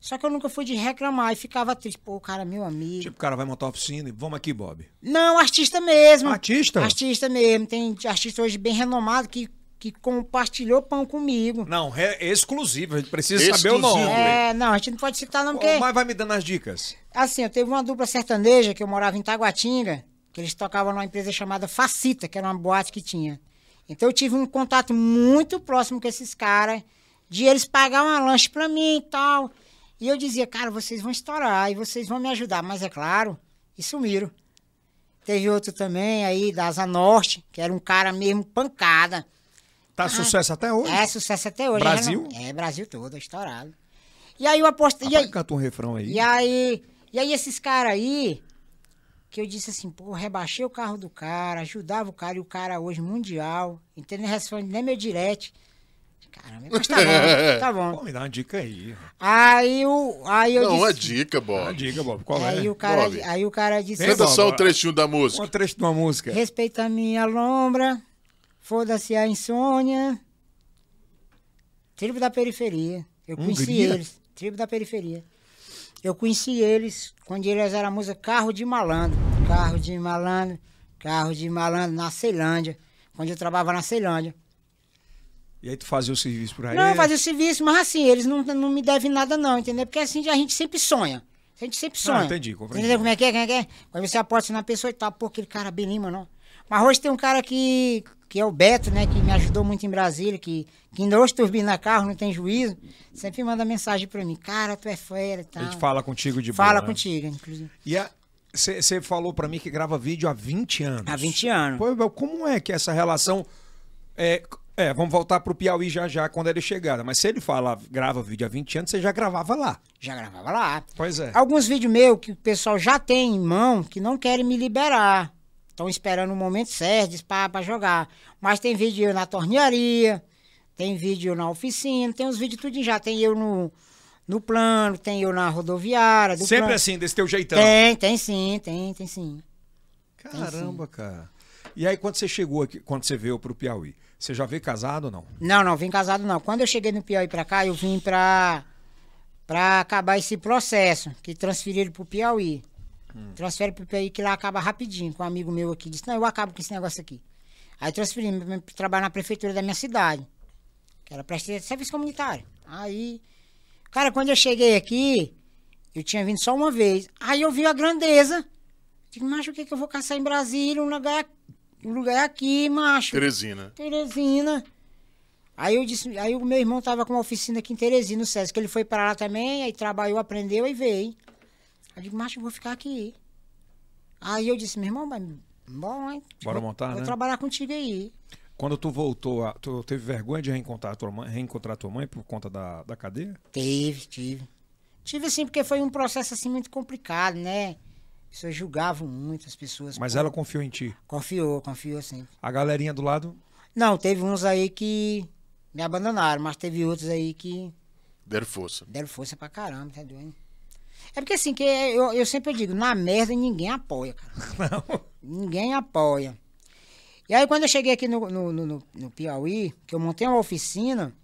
Só que eu nunca fui de reclamar e ficava triste. Pô, o cara, é meu amigo. tipo, o cara vai montar uma oficina e vamos aqui, Bob. Não, artista mesmo. Artista? Artista mesmo. Tem artista hoje bem renomado que, que compartilhou pão comigo. Não, é exclusivo, a gente precisa saber o Exclusivo. nome. É, não, a gente não pode citar não, porque... Mas vai me dando as dicas. Assim, eu teve uma dupla sertaneja que eu morava em Taguatinga, que eles tocavam numa empresa chamada Facita, que era uma boate que tinha. Então eu tive um contato muito próximo com esses caras, de eles pagar uma lanche pra mim e tal. E eu dizia, cara, vocês vão estourar e vocês vão me ajudar. Mas é claro, e sumiram. Teve outro também aí, da Asa Norte, que era um cara mesmo pancada. Tá sucesso até hoje. É sucesso até hoje. Brasil? não- É, Brasil todo, estourado. E aí eu aposto... E Rapaz, aí, canta um refrão aí. e aí, e aí esses caras aí, que eu disse assim, pô, rebaixei o carro do cara, ajudava o cara, e o cara hoje mundial, entendeu? Nem responde nem meu direct. Caramba, mas tá bom, tá Pô, bom. me dá uma dica aí. Aí, o, aí eu Não, uma disse... dica, Uma Bob. dica, Bob. Qual Aí é? o, cara, Bob. aí o cara disse Canta assim, Bob. só um trechinho da música. Um trecho de uma música. respeita a minha lombra, foda-se a insônia. Tribo da periferia. Eu conheci Hungria? eles. Tribo da periferia. Eu conheci eles quando eles eram a música Carro de Malandro. Carro de Malandro, Carro de Malandro, na Ceilândia. Quando eu trabalhava na Ceilândia. E aí tu fazia o serviço por aí. Não, fazia o serviço, mas assim, eles não, não me devem nada não, entendeu? Porque assim, a gente sempre sonha. A gente sempre sonha. Ah, entendi, compreendi. Entendeu como é que é? Como é que é? Quando você aposta na pessoa e tal, pô, aquele cara bem lima, não. Mas hoje tem um cara que, que é o Beto, né? Que me ajudou muito em Brasília, que, que ainda hoje turbina carro, não tem juízo. Sempre manda mensagem pra mim, cara, tu é fera e A tal. gente fala contigo de Fala boa, né? contigo, inclusive. E você falou pra mim que grava vídeo há 20 anos. Há 20 anos. Pô, como é que essa relação. É, é, vamos voltar pro Piauí já já quando ele chegar. Mas se ele fala, grava vídeo há 20 anos, você já gravava lá. Já gravava lá. Pois é. Alguns vídeos meus que o pessoal já tem em mão que não querem me liberar. Estão esperando o momento certo para jogar. Mas tem vídeo eu na tornearia, tem vídeo eu na oficina, tem os vídeos tudo já. Tem eu no, no plano, tem eu na rodoviária. do Sempre plano. assim, desse teu jeitão. Tem, tem sim, tem, tem sim. Caramba, cara. E aí, quando você chegou aqui, quando você veio pro Piauí, você já veio casado ou não? Não, não, vim casado não. Quando eu cheguei no Piauí pra cá, eu vim pra, pra acabar esse processo, que transferiram pro Piauí. Transfere pro Piauí que lá acaba rapidinho, com um amigo meu aqui. Disse, não, eu acabo com esse negócio aqui. Aí transferi pra trabalhar na prefeitura da minha cidade, que era prestador de serviço comunitário. Aí, cara, quando eu cheguei aqui, eu tinha vindo só uma vez. Aí eu vi a grandeza. Digo, macho, o que que eu vou caçar em Brasília? Um lugar, um lugar aqui, macho. Teresina. Teresina. Aí eu disse, aí o meu irmão tava com uma oficina aqui em Teresina, no SESC, que ele foi para lá também, aí trabalhou, aprendeu e veio. Aí eu digo, macho, eu vou ficar aqui. Aí eu disse, meu irmão, mas bom, hein? Bora Vou- montar, Vou né? trabalhar contigo aí. Quando tu voltou, a- tu teve vergonha de reencontrar tua mãe, reencontrar tua mãe por conta da, da cadeia? Teve, tive. Tive assim, porque foi um processo assim muito complicado, né? As pessoas julgavam muito as pessoas. Mas pô, ela confiou em ti. Confiou, confiou sim. A galerinha do lado, Não, teve uns aí que me abandonaram, mas teve outros aí que Deram força. Deram força pra caramba, tá doido? É porque assim, que eu, eu sempre digo, na merda ninguém apoia, cara. Ninguém apoia. E aí quando eu cheguei aqui no, no, no, no- no Piauí, que eu montei uma oficina,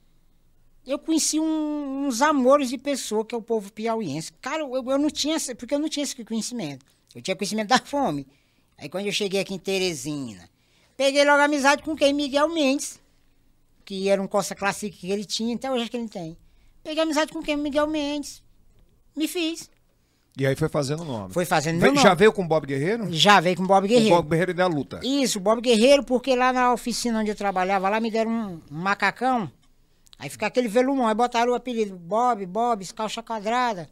eu conheci um- uns amores de pessoa, que é o povo piauiense. Cara, eu, eu não tinha, porque eu não tinha esse conhecimento. Eu tinha conhecimento da fome. Aí quando eu cheguei aqui em Teresina, peguei logo amizade com quem? Miguel Mendes, que era um Costa Classic que ele tinha, até hoje acho que ele tem. Peguei amizade com quem? Miguel Mendes. Me fiz. e aí foi fazendo o nome. Foi fazendo Veio- meu já nome. veio com o Bob Guerreiro? Já veio com o Bob O Guerreiro. Bob Guerreiro da luta. Isso, Bob Guerreiro, porque lá na oficina onde eu trabalhava, lá me deram um, um macacão. Aí fica aquele velumão. Aí botaram o apelido Bob, Bob, calça quadrada.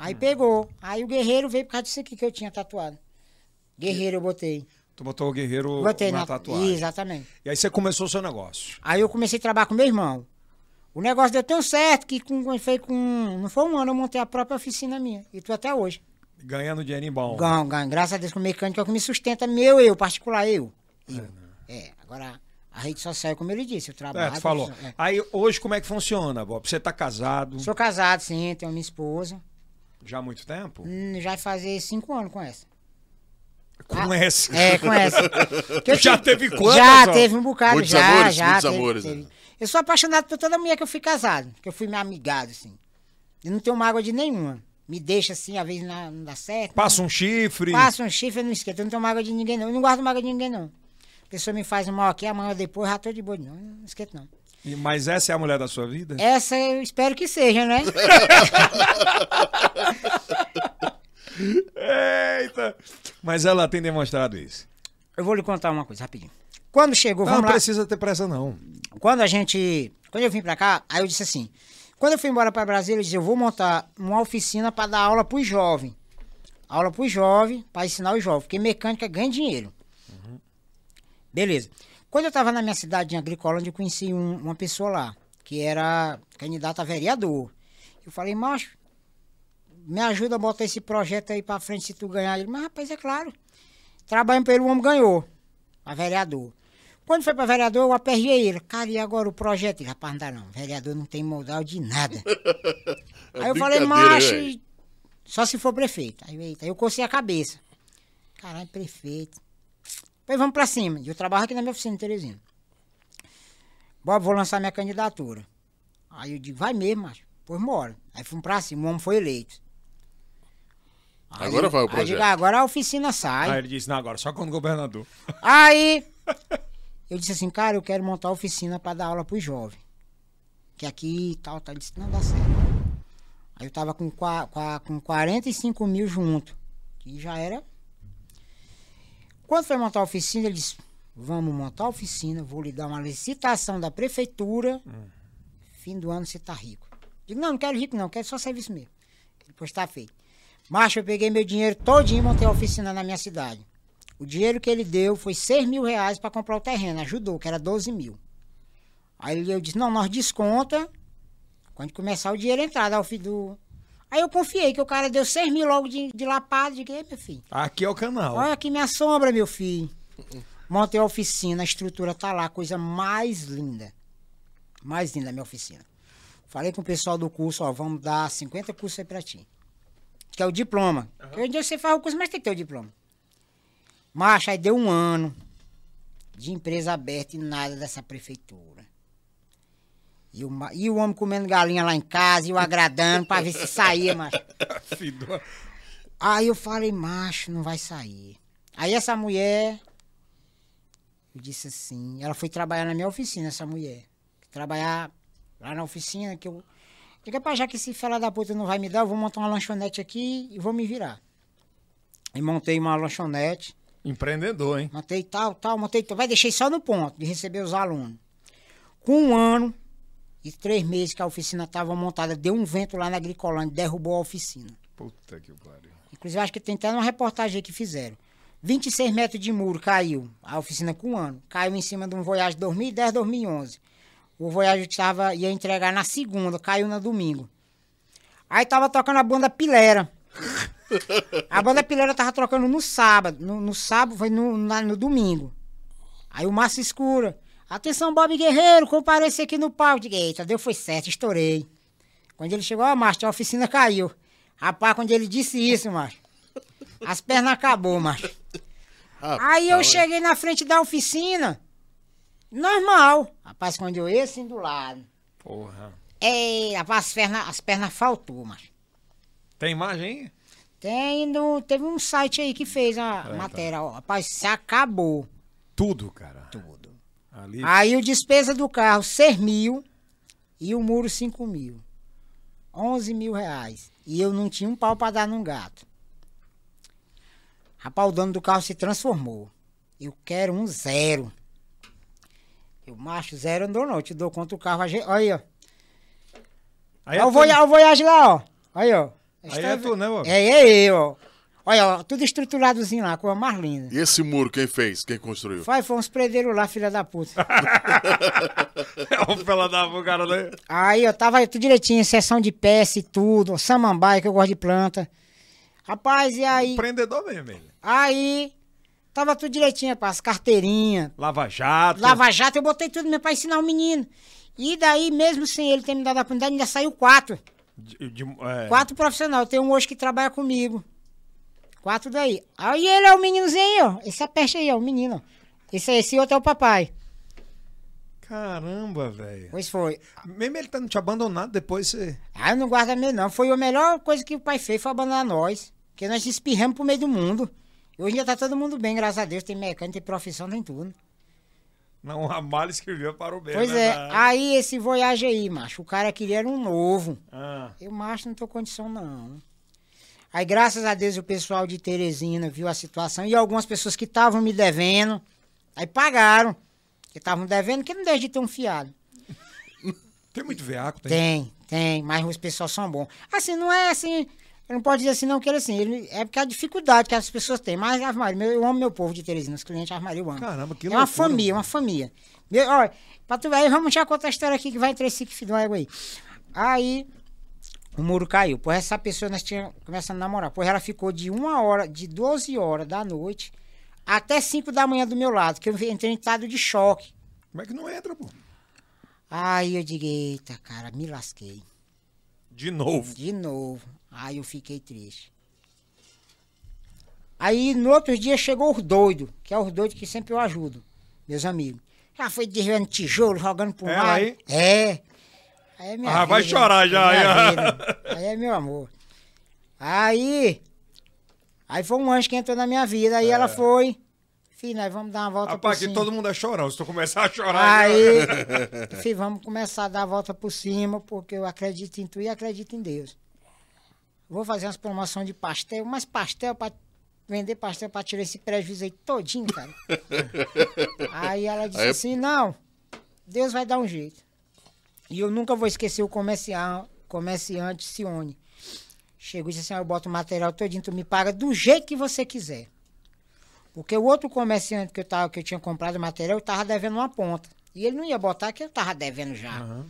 Aí pegou. Aí o Guerreiro veio por causa disso aqui que eu tinha tatuado. Guerreiro eu botei. Tu botou o guerreiro Botei na na tatuagem. Exatamente. E aí você começou o seu negócio. Aí eu comecei a trabalhar com meu irmão. O negócio deu tão certo que com, foi com. Não foi um ano, eu montei a própria oficina minha. E tô até hoje. Ganhando dinheirinho bom. Ganho, ganho. Graças a Deus com o mecânico é o que me sustenta, meu eu, particular eu. Eu. É, agora a rede social, como ele disse, eu trabalho. É, tu falou. é. Aí hoje como é que funciona, Bob? Você tá casado Sou casado, sim, tenho minha esposa. Já há muito tempo? Hum, Já vai fazer cinco anos com essa. Com essa. É, com essa. Já tive- teve quantas, Já ó? teve um bocado, Muitos já, amores, já. muitos teve- amores, teve. né? Eu sou apaixonado por toda mulher que eu fui casado, que eu fui me amigado, assim. Eu não tenho mágoa de nenhuma. Me deixa assim, às vezes não, não dá certo. Passa um chifre. Passa um chifre, eu não esquento. Eu não tenho mágoa de ninguém, não. Eu não guardo mágoa de ninguém, não. A pessoa me faz um mal aqui, amanhã depois, já tô de boa. Não, eu não esquento, não. E- Mas essa é a mulher da sua vida? Essa eu espero que seja, né? Eita! Mas ela tem demonstrado isso. Eu vou lhe contar uma coisa rapidinho. Quando chegou, Não, vamos não precisa ter pressa, não. Quando a gente. Quando eu vim pra cá, aí eu disse assim. Quando eu fui embora pra Brasília, eu disse: eu vou montar uma oficina pra dar aula pros jovens. Aula pros jovens, pra ensinar os jovens. Porque mecânica ganha dinheiro. Beleza. Quando eu tava na minha cidade, em Agricolândia, eu conheci um- uma pessoa lá, que era candidata a vereador. Eu falei, macho, me ajuda a botar esse projeto aí pra frente se tu ganhar. Ele, mas rapaz, é claro. Trabalhando pelo homem ganhou. A vereador. Quando foi pra vereador, eu aperriei ele. Cara, e agora o projeto? Ele, rapaz, não dá não. Vereador não tem moral de nada. É aí eu falei, brincadeira, macho, só se for prefeito. Aí, eita, eu cocei a cabeça. Caralho, prefeito. Pois vamos pra cima. E eu trabalho aqui na minha oficina, em Teresina. Bob, vou lançar minha candidatura. Aí eu digo, vai mesmo, macho. Pois mora. Aí fomos pra cima, o homem foi eleito. Aí- Agora vai o aí eu digo, projeto. agora a oficina sai. Aí ele disse, não, agora só quando governador. Aí eu disse assim, cara, eu quero montar oficina pra dar aula pros jovens. Que aqui e tal, tal. Ele disse, não dá certo. Aí eu tava com, com 45 mil junto. Que já era. Quando foi montar a oficina, ele disse, vamos montar a oficina, vou lhe dar uma licitação da prefeitura. Fim do ano você tá rico. Digo, não, não quero rico não, quero só serviço mesmo. Depois tá feito. Macho, eu peguei meu dinheiro todinho e montei a oficina na minha cidade. O dinheiro que ele deu foi 6 mil reais para comprar o terreno, ajudou, que era 12 mil. Aí eu disse, não, nós desconta quando começar o dinheiro entrar, dá o filho do... Aí eu confiei que o cara deu 6 mil logo de, de lapada, digo, "Ei, meu filho, Aqui é o canal. olha aqui minha sombra, meu filho. Montei a oficina, a estrutura tá lá, coisa mais linda. Mais linda a minha oficina. Falei com o pessoal do curso, ó, vamos dar 50 cursos aí pra ti. Que é o diploma. Porque hoje em dia você faz o curso, mas tem que ter o diploma. Macho, aí deu um ano de empresa aberta e nada dessa prefeitura. E o, ma- e o homem comendo galinha lá em casa e o agradando pra ver se saía, macho. Aí eu falei, macho, não vai sair. Aí essa mulher, eu disse assim, ela foi trabalhar na minha oficina, essa mulher. Trabalhar lá na oficina, que eu. Diga pra já que esse fela da puta não vai me dar, eu vou montar uma lanchonete aqui e vou me virar. E montei uma lanchonete, Empreendedor, hein? montei tal, tal, montei tal. Vai, deixei só no ponto de receber os alunos. Com um ano e três meses que a oficina estava montada, deu um vento lá na Agricolândia, derrubou a oficina. Puta que pariu. Inclusive, acho que tem até uma reportagem que fizeram. 26 metros de muro caiu, a oficina com um ano. Caiu em cima de um Voyage 2010, 2011. O Voyage tava, ia entregar na segunda, caiu no domingo. Aí tava tocando a banda Pilera. A banda Pilera tava trocando no sábado. No, no sábado, foi no, na- no domingo. Aí o Márcio Escura. Atenção, Bob Guerreiro, compareça aqui no palco. Diga, eita, deu foi certo, estourei. Quando ele chegou, ó, Márcio, a oficina caiu. Rapaz, quando ele disse isso, macho, as pernas acabou, macho. Aí eu cheguei na frente da oficina, normal. Rapaz, quando eu ia assim do lado, Porra. ei, rapaz, as pernas, as pernas faltou, macho. Tem imagem aí? Tem no, teve um site aí que fez a tá. matéria, ó, rapaz, se acabou Tudo, cara. tudo. Ali. Aí o despesa do carro, 6 mil e o muro, 5 mil. 11 mil reais. E eu não tinha um pau pra dar num gato. Rapaz, o dono do carro se transformou. Eu quero um zero. Eu, macho, zero eu não dou não. Eu te dou conta do carro. Olha aí, ó. Aí Olha o Voyage, o Voyage lá, ó. Aí, ó. Aí é tu, né, ó? É, é eu, ó. Olha, ó, tudo estruturadozinho lá, coisa mais linda. E esse muro, quem fez? Quem construiu? Vai, foi uns predeiros lá, filha da puta. É um pela da cara, né? Aí eu tava tudo direitinho, sessão de peça e tudo, samambaia, que eu gosto de planta. Rapaz, e aí? Empreendedor mesmo, ele. Aí, tava tudo direitinho, rapaz, as carteirinhas, Lava Jato. lava jato, eu botei tudo mesmo pra ensinar o menino. E daí, mesmo sem ele ter me dado a oportunidade, ainda saiu quatro. De- de- é. Quatro profissionais. Tem um hoje que trabalha comigo. Quatro daí. Aí ele é o meninozinho. Esse é a peste aí, ó, o menino. Esse, esse outro é o papai. Caramba, velho. Pois foi. Mesmo ele tendo te abandonado, depois você. Ah, eu não guarda medo, não. Foi a melhor coisa que o pai fez, foi abandonar nós. Porque nós espirramos pro meio do mundo. E hoje dia tá todo mundo bem, graças a Deus. Tem mecânico, tem profissão, tem tudo. Não, o Ramalho escreveu para o bem. pois é. verdade. Aí esse Voyage aí, macho. O cara queria era um novo. Ah. Eu, macho, não tô condição, não. Aí, graças a Deus, o pessoal de Teresina viu a situação e algumas pessoas que estavam me devendo, aí pagaram. Que estavam devendo, que não deixa de ter um fiado. Tem muito veaco, tem. Tem, tem, mas os pessoal são bons. Assim, não é assim, eu não posso dizer assim, não, que ele assim, ele, é porque a dificuldade que as pessoas têm. Mas, Ave Maria, eu amo meu povo de Teresina, os clientes Ave Maria, eu amo. Caramba, que É uma loucura. família, uma família. Meu, olha, pra tu ver, aí vamos já contar a história aqui que vai entre esse que água aí. Aí, o muro caiu. Pois essa pessoa nós tínhamos começando a namorar. Pois ela ficou de uma hora, de 12 horas da noite até 5 da manhã do meu lado, que eu entrei em estado de choque. Como é que não entra, pô? Aí eu digo, eita, cara, me lasquei. De novo. De novo. Aí eu fiquei triste. Aí no outro dia chegou os doidos, que é os doidos que sempre eu ajudo, meus amigos. Já foi derrubando tijolo, jogando pro É, mar. aí? É. Aí é minha Ah, vai vida, chorar já, é já. vida. Aí é meu amor. Aí. Aí foi um anjo que entrou na minha vida. Aí ela foi. Filho, nós vamos dar uma volta É. Rapaz, por aqui cima. todo mundo é chorão. Se tu começar a chorar. Aí, filho, vamos começar a dar a volta por cima, porque eu acredito em tu e acredito em Deus. Vou fazer umas promoções de pastel, mas pastel pra vender pastel pra tirar esse prejuízo aí todinho, cara. aí ela disse Aí- assim, não, Deus vai dar um jeito. E eu nunca vou esquecer o comercial, comerciante Cione. Chegou e disse assim, "Ah, eu boto o material todinho, tu me paga do jeito que você quiser. Porque o outro comerciante que eu, tava, que eu tinha comprado o material, eu tava devendo uma ponta. E ele não ia botar que eu tava devendo já.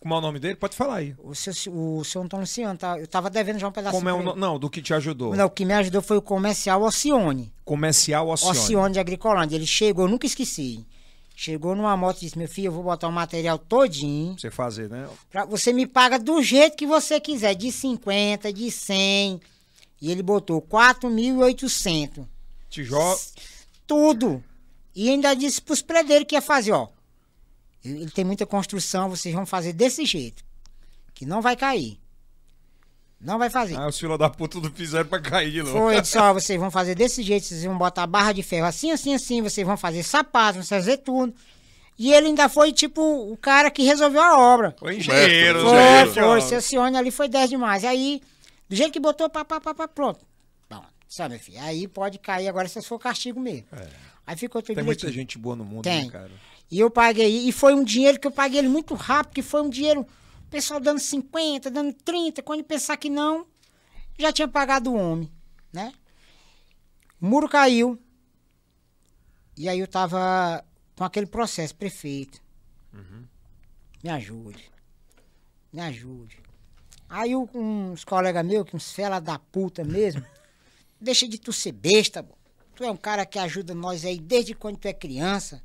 Como é o nome dele? Pode falar aí. O seu, o seu Antônio Luciano, tá, eu tava devendo já um pedacinho. Como é o. Não, do que te ajudou. Não, o que me ajudou foi o comercial Ocione. Comercial Oceane. Ocione de Agricolândia. Ele chegou, eu nunca esqueci. Chegou numa moto e disse, meu filho, eu vou botar o material todinho. Pra você fazer, né? Pra, você me paga do jeito que você quiser, de 50, de 100. E ele botou 4.800. Tijolo. Tudo. E ainda disse pros predeiros que ia fazer, ó. Ele tem muita construção, vocês vão fazer desse jeito. Que não vai cair. Não vai fazer. Ah, os filhos da puta tudo fizeram pra cair de novo. Foi, disse, ó, vocês vão fazer desse jeito, vocês vão botar barra de ferro assim, assim, assim, vocês vão fazer sapato, vão fazer tudo. E ele ainda foi, tipo, o cara que resolveu a obra. Foi engenheiro. Foi, Foi, gente, foi, seu Cione ali foi 10 demais. Aí, do jeito que botou, pá, pá, pá, pá, pronto. Bom, sabe, meu filho, aí pode cair agora se for castigo mesmo. Aí ficou tudo É. Tem muita direitinho. gente boa no mundo, Tem. né, cara? E eu paguei, e foi um dinheiro que eu paguei ele muito rápido, que foi um dinheiro, pessoal dando 50, dando 30, quando pensar que não, já tinha pagado o homem, né? O muro caiu, e aí eu tava com aquele processo, prefeito, me ajude, me ajude. Aí o- uns colegas meus, que uns fela da puta mesmo, deixa de tu ser besta, pô. tu é um cara que ajuda nós aí desde quando tu é criança,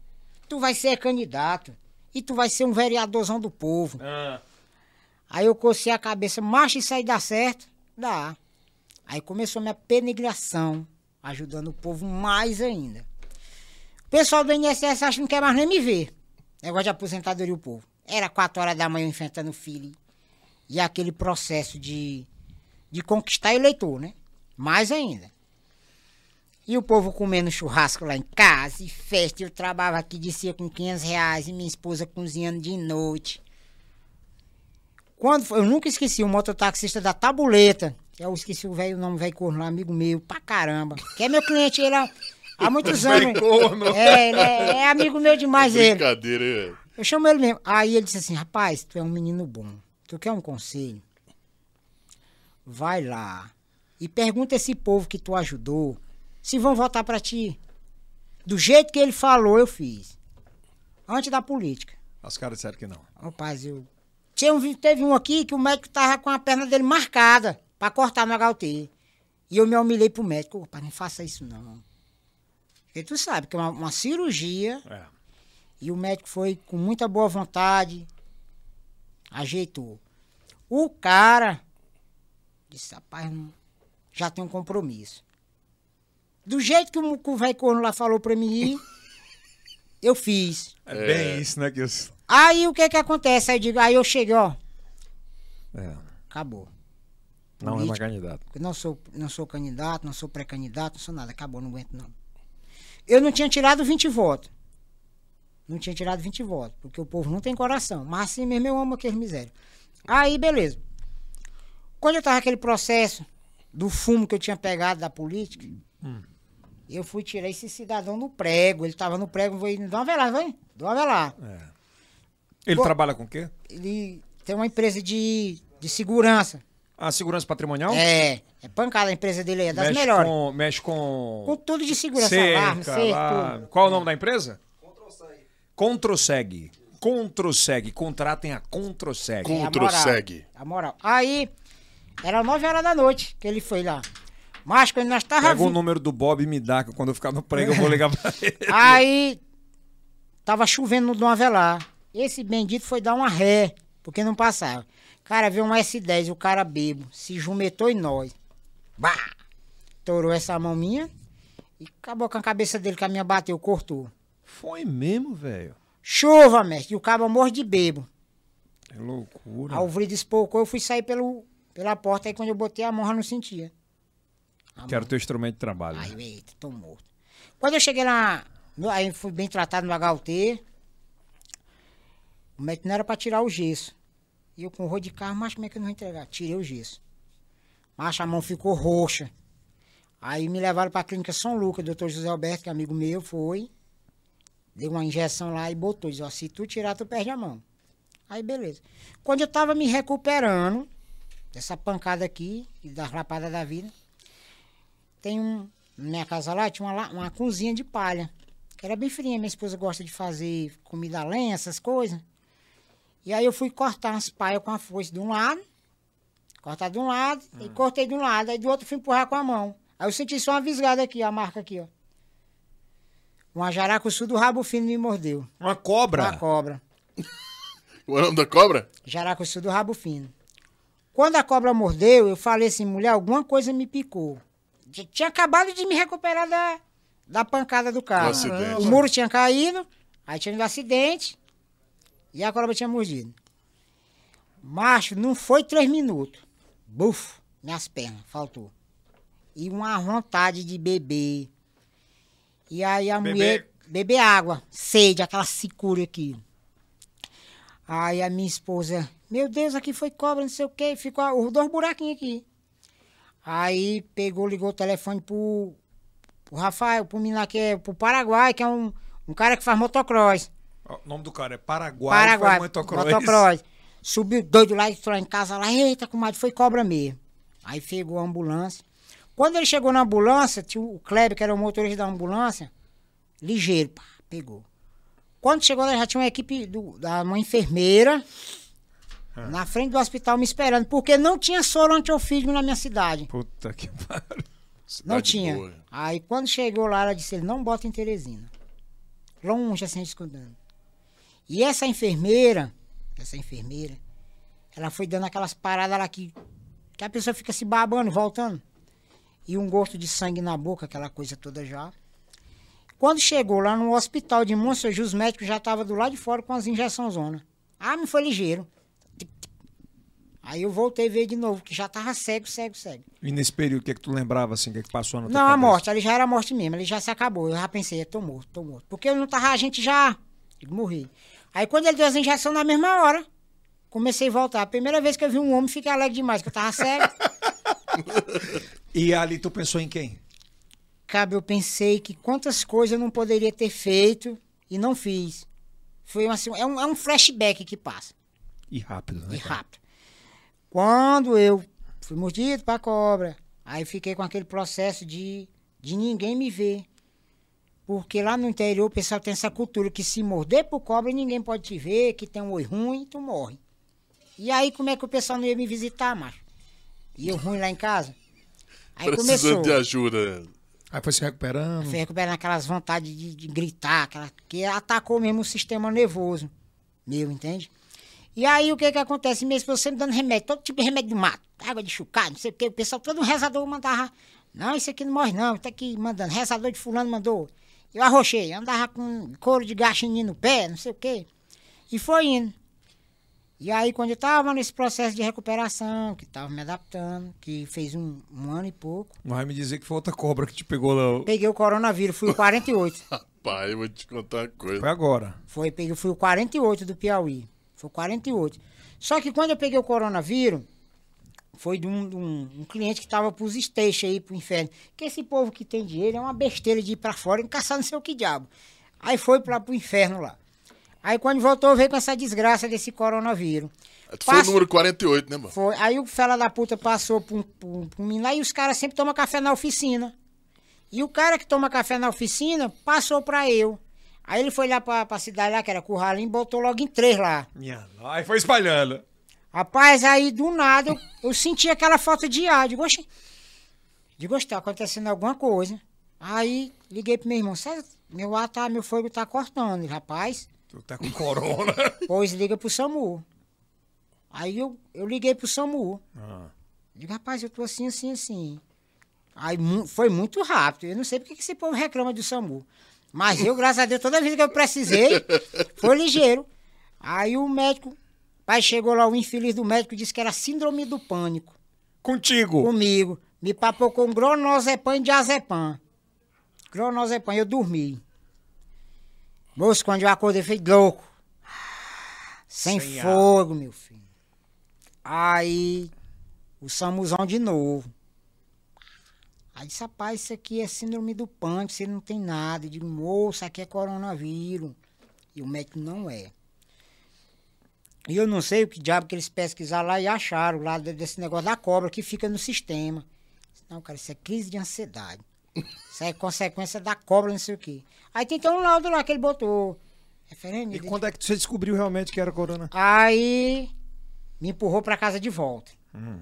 tu vai ser candidato, e tu vai ser um vereadorzão do povo. Ah, Aí eu cocei a cabeça, macho, isso aí dá certo? Dá. Aí começou minha penegração, ajudando o povo mais ainda. O pessoal do INSS acha que não quer mais nem me ver. Negócio de aposentadoria o povo. Era quatro horas da manhã enfrentando o filho. E aquele processo de, de conquistar eleitor, né? Mais ainda. E o povo comendo churrasco lá em casa, e festa. Eu trabalhava aqui de dia com 500 reais, e minha esposa cozinhando de noite. Quando foi, eu nunca esqueci o mototaxista da Tabuleta. Eu esqueci o velho nome, velho corno, lá, amigo meu, pra caramba. Que é meu cliente, ele há, há muitos anos. Corno. É, ele é, é amigo meu demais, ele. Brincadeira, é. Eu chamo ele mesmo. Aí ele disse assim, rapaz, tu é um menino bom. Tu quer um conselho? Vai lá. e pergunta esse povo que tu ajudou se vão votar pra ti. Do jeito que ele falou, eu fiz. Antes da política. Os caras disseram que não. Rapaz, eu. Tinha um, teve um aqui que o médico tava com a perna dele marcada pra cortar no HUT. E eu me humilhei pro médico. Rapaz, não faça isso não. Porque tu sabe que é uma, uma cirurgia. É. E o médico foi com muita boa vontade. Ajeitou. O cara disse, rapaz, não- já tem um compromisso. Do jeito que o, que o velho corno lá falou pra mim ir, eu fiz. É, bem isso, né, Gilson? Aí o que que acontece? Aí eu digo, aí eu cheguei, ó, É. acabou. Não é mais candidato. Não sou, não sou candidato, não sou pré-candidato, não sou nada. Acabou, não aguento não. Eu não tinha tirado 20 votos. Não tinha tirado 20 votos, porque o povo não tem coração. Mas assim mesmo eu amo aquele miséria. Aí, beleza. Quando eu tava aquele processo do fumo que eu tinha pegado da política, eu fui tirar esse cidadão no prego. Ele tava no prego, vou dá uma velada, vai? Dá uma velada. Ele Pô. trabalha com o quê? Ele tem uma empresa de, de segurança. A segurança patrimonial? É, é pancada a empresa dele aí, é das mexe melhores. Com, mexe com. Com tudo de segurança, cerca, alarme, cerco. Qual é o nome da empresa? Controseg. Controseg. Contratem a Controseg. Com- É a Controseg. moral, A moral. Aí, era 9 horas da noite que ele foi lá. Mas quando nós tava Pega o número do Bob e me dá, que quando eu ficar no prego eu vou ligar pra ele. aí tava chovendo no Dom Avelar. Esse bendito foi dar uma ré, porque não passava. Cara, veio um S10, o cara bebo, se jumentou em nós. Bah! Torou essa mão minha e acabou com a cabeça dele, que a minha bateu, cortou. Foi mesmo, velho. Chuva, mestre, e o cabo morre de bebo. Que loucura. A alvrida espocou, eu fui sair pelo, pela porta, aí quando eu botei a mão, já não sentia. A Que era o teu instrumento de trabalho. Aí, né? eita, tô morto. Quando eu cheguei lá, aí fui bem tratado no HUT, o médico não era pra tirar o gesso. E eu com o rolo de carro, mas como é que eu não vou entregar? Tirei o gesso. Mas a mão ficou roxa. Aí me levaram pra clínica São Lucas, doutor José Alberto, que é amigo meu, foi. Deu uma injeção lá e botou. Disse, ó, se tu tirar, tu perde a mão. Aí, beleza. Quando eu tava me recuperando dessa pancada aqui, e das lapadas da vida, tem um. Na minha casa lá tinha uma, uma cozinha de palha. Que era bem fria. Minha esposa gosta de fazer comida a lenha, essas coisas. E aí eu fui cortar umas palhas com a foice de um lado. Cortar de um lado e cortei de um lado. Aí do outro fui empurrar com a mão. Aí eu senti só uma visgada aqui, a marca aqui, ó. Uma jaracuçu do rabo fino me mordeu. Uma cobra. Uma cobra. O nome da cobra? Jaracuçu do rabo fino. Quando a cobra mordeu, eu falei assim, mulher, alguma coisa me picou. Tinha acabado de me recuperar da, da pancada do carro. O muro tinha caído, aí tinha um acidente e a cobra tinha mordido. Macho, não foi três minutos. Bufo, minhas pernas, faltou. E uma vontade de beber. E aí a Beber- mulher... Beber água, sede, aquela secura aqui. Aí a minha esposa, meu Deus, aqui foi cobra, não sei o quê, ficou os dois buraquinhos aqui. Aí pegou, ligou o telefone pro, pro Rafael, pro menino que é pro Paraguai, que é um, um cara que faz motocross. O nome do cara é Paraguai. Paraguai, motocross. motocross. Subiu doido lá, entrou lá em casa lá, eita, comadre, foi cobra mesmo. Aí pegou a ambulância. Quando ele chegou na ambulância, tinha o Kleber, que era o motorista da ambulância, ligeiro, pá, pegou. Quando chegou lá, já tinha uma equipe, do, da, uma enfermeira, na frente do hospital me esperando, porque não tinha soro antiofídico na minha cidade. Puta que pariu. Não tinha. boa. Aí quando chegou lá, ela disse, ele não bota em Teresina. Longe assim, escutando. E essa enfermeira, essa enfermeira, ela foi dando aquelas paradas lá que, que a pessoa fica se babando, voltando. E um gosto de sangue na boca, aquela coisa toda já. Quando chegou lá no hospital de Monsenhor, os médicos já estavam do lado de fora com as injeções zona. Ah, me foi ligeiro. Aí eu voltei a ver de novo, que já tava cego, cego, cego. E nesse período, o que, que tu lembrava, assim, o que, que passou na tua Não, a cabeça? morte, ali já era a morte mesmo, ali já se acabou. Eu já pensei, tô morto, tô morto. Porque eu não tava, a gente já morri. Aí quando ele deu as injeções na mesma hora, comecei a voltar. A primeira vez que eu vi um homem, fiquei alegre demais, que eu tava cego. E ali tu pensou em quem? Cabe, eu pensei que quantas coisas eu não poderia ter feito e não fiz. Foi assim, é um, é um flashback que passa. E rápido, né? E rápido. Quando eu fui mordido pra cobra, Aí fiquei com aquele processo de, de ninguém me ver. Porque lá no interior o pessoal tem essa cultura que se morder por cobra ninguém pode te ver, que tem um oi ruim, tu morre. E aí como é que o pessoal não ia me visitar, macho? E eu ruim lá em casa? Aí Precisando começou. de ajuda. Aí foi se recuperando. Foi recuperando aquelas vontades de, de gritar, aquela, que atacou mesmo o sistema nervoso meu, entende? E aí o que que acontece? Minha esposa sempre dando remédio, todo tipo de remédio de mato, água de chucar, não sei o que, o pessoal, todo um rezador mandava, não, isso aqui não morre não, tá aqui mandando, rezador de fulano mandou. Eu arrochei, andava com couro de gaxinim no pé, não sei o que, e foi indo. E aí quando eu tava nesse processo de recuperação, que tava me adaptando, que fez um, um ano e pouco, Vai me dizer que foi outra cobra que te pegou lá. peguei o coronavírus, fui o 48. Rapaz, eu vou te contar uma coisa. Foi agora. Foi, peguei, fui o 48 do Piauí. Foi o 48. Só que quando eu peguei o coronavírus, foi de um, de um- um cliente que tava pros estations aí, pro inferno. Que esse povo que tem dinheiro é uma besteira de ir pra fora e caçar não sei o que diabo. Aí foi pra, pro inferno lá. Aí quando voltou, veio com essa desgraça desse coronavírus. Tu foi o Passa- número 48, né, mano? Foi. Aí o fela da puta passou por, por, por mim lá e os caras sempre tomam café na oficina. E o cara que toma café na oficina passou pra eu. Aí ele foi lá pra, pra cidade lá, que era Curralim, e botou logo em três lá. Minha... Aí foi espalhando. Rapaz, aí do nada eu, eu senti aquela falta de ar. Digo, oxe, digo, oxe, tá acontecendo alguma coisa. Aí liguei pro meu irmão, meu ar tá, meu fogo tá cortando. Rapaz, Tu tá com corona. pois liga pro SAMU. Aí eu, eu liguei pro SAMU. Ah. Digo, rapaz, eu tô assim, assim, assim. Aí mu- foi muito rápido. Eu não sei porque que esse povo reclama do SAMU. Mas eu, graças a Deus, toda vez que eu precisei, foi ligeiro. Aí o médico, pai chegou lá, o infeliz do médico disse que era síndrome do pânico. Contigo. Comigo. Me papocou um gronozepam e diazepam. Gronozepam, eu dormi. Moço, quando eu acordei, fui louco. Sem, fogo, meu filho. Aí, o Samuzão de novo. Aí disse, rapaz, isso aqui é síndrome do pânico, você não tem nada. Eu digo, moço, isso aqui é coronavírus. E o médico não é. E eu não sei o que diabo que eles pesquisaram lá e acharam lá de- desse negócio da cobra que fica no sistema. Não, cara, isso é crise de ansiedade. Isso é consequência da cobra, não sei o quê. Aí tem até um laudo lá que ele botou. Referendo. E quando é que você descobriu realmente que era corona? Aí me empurrou pra casa de volta. Hum.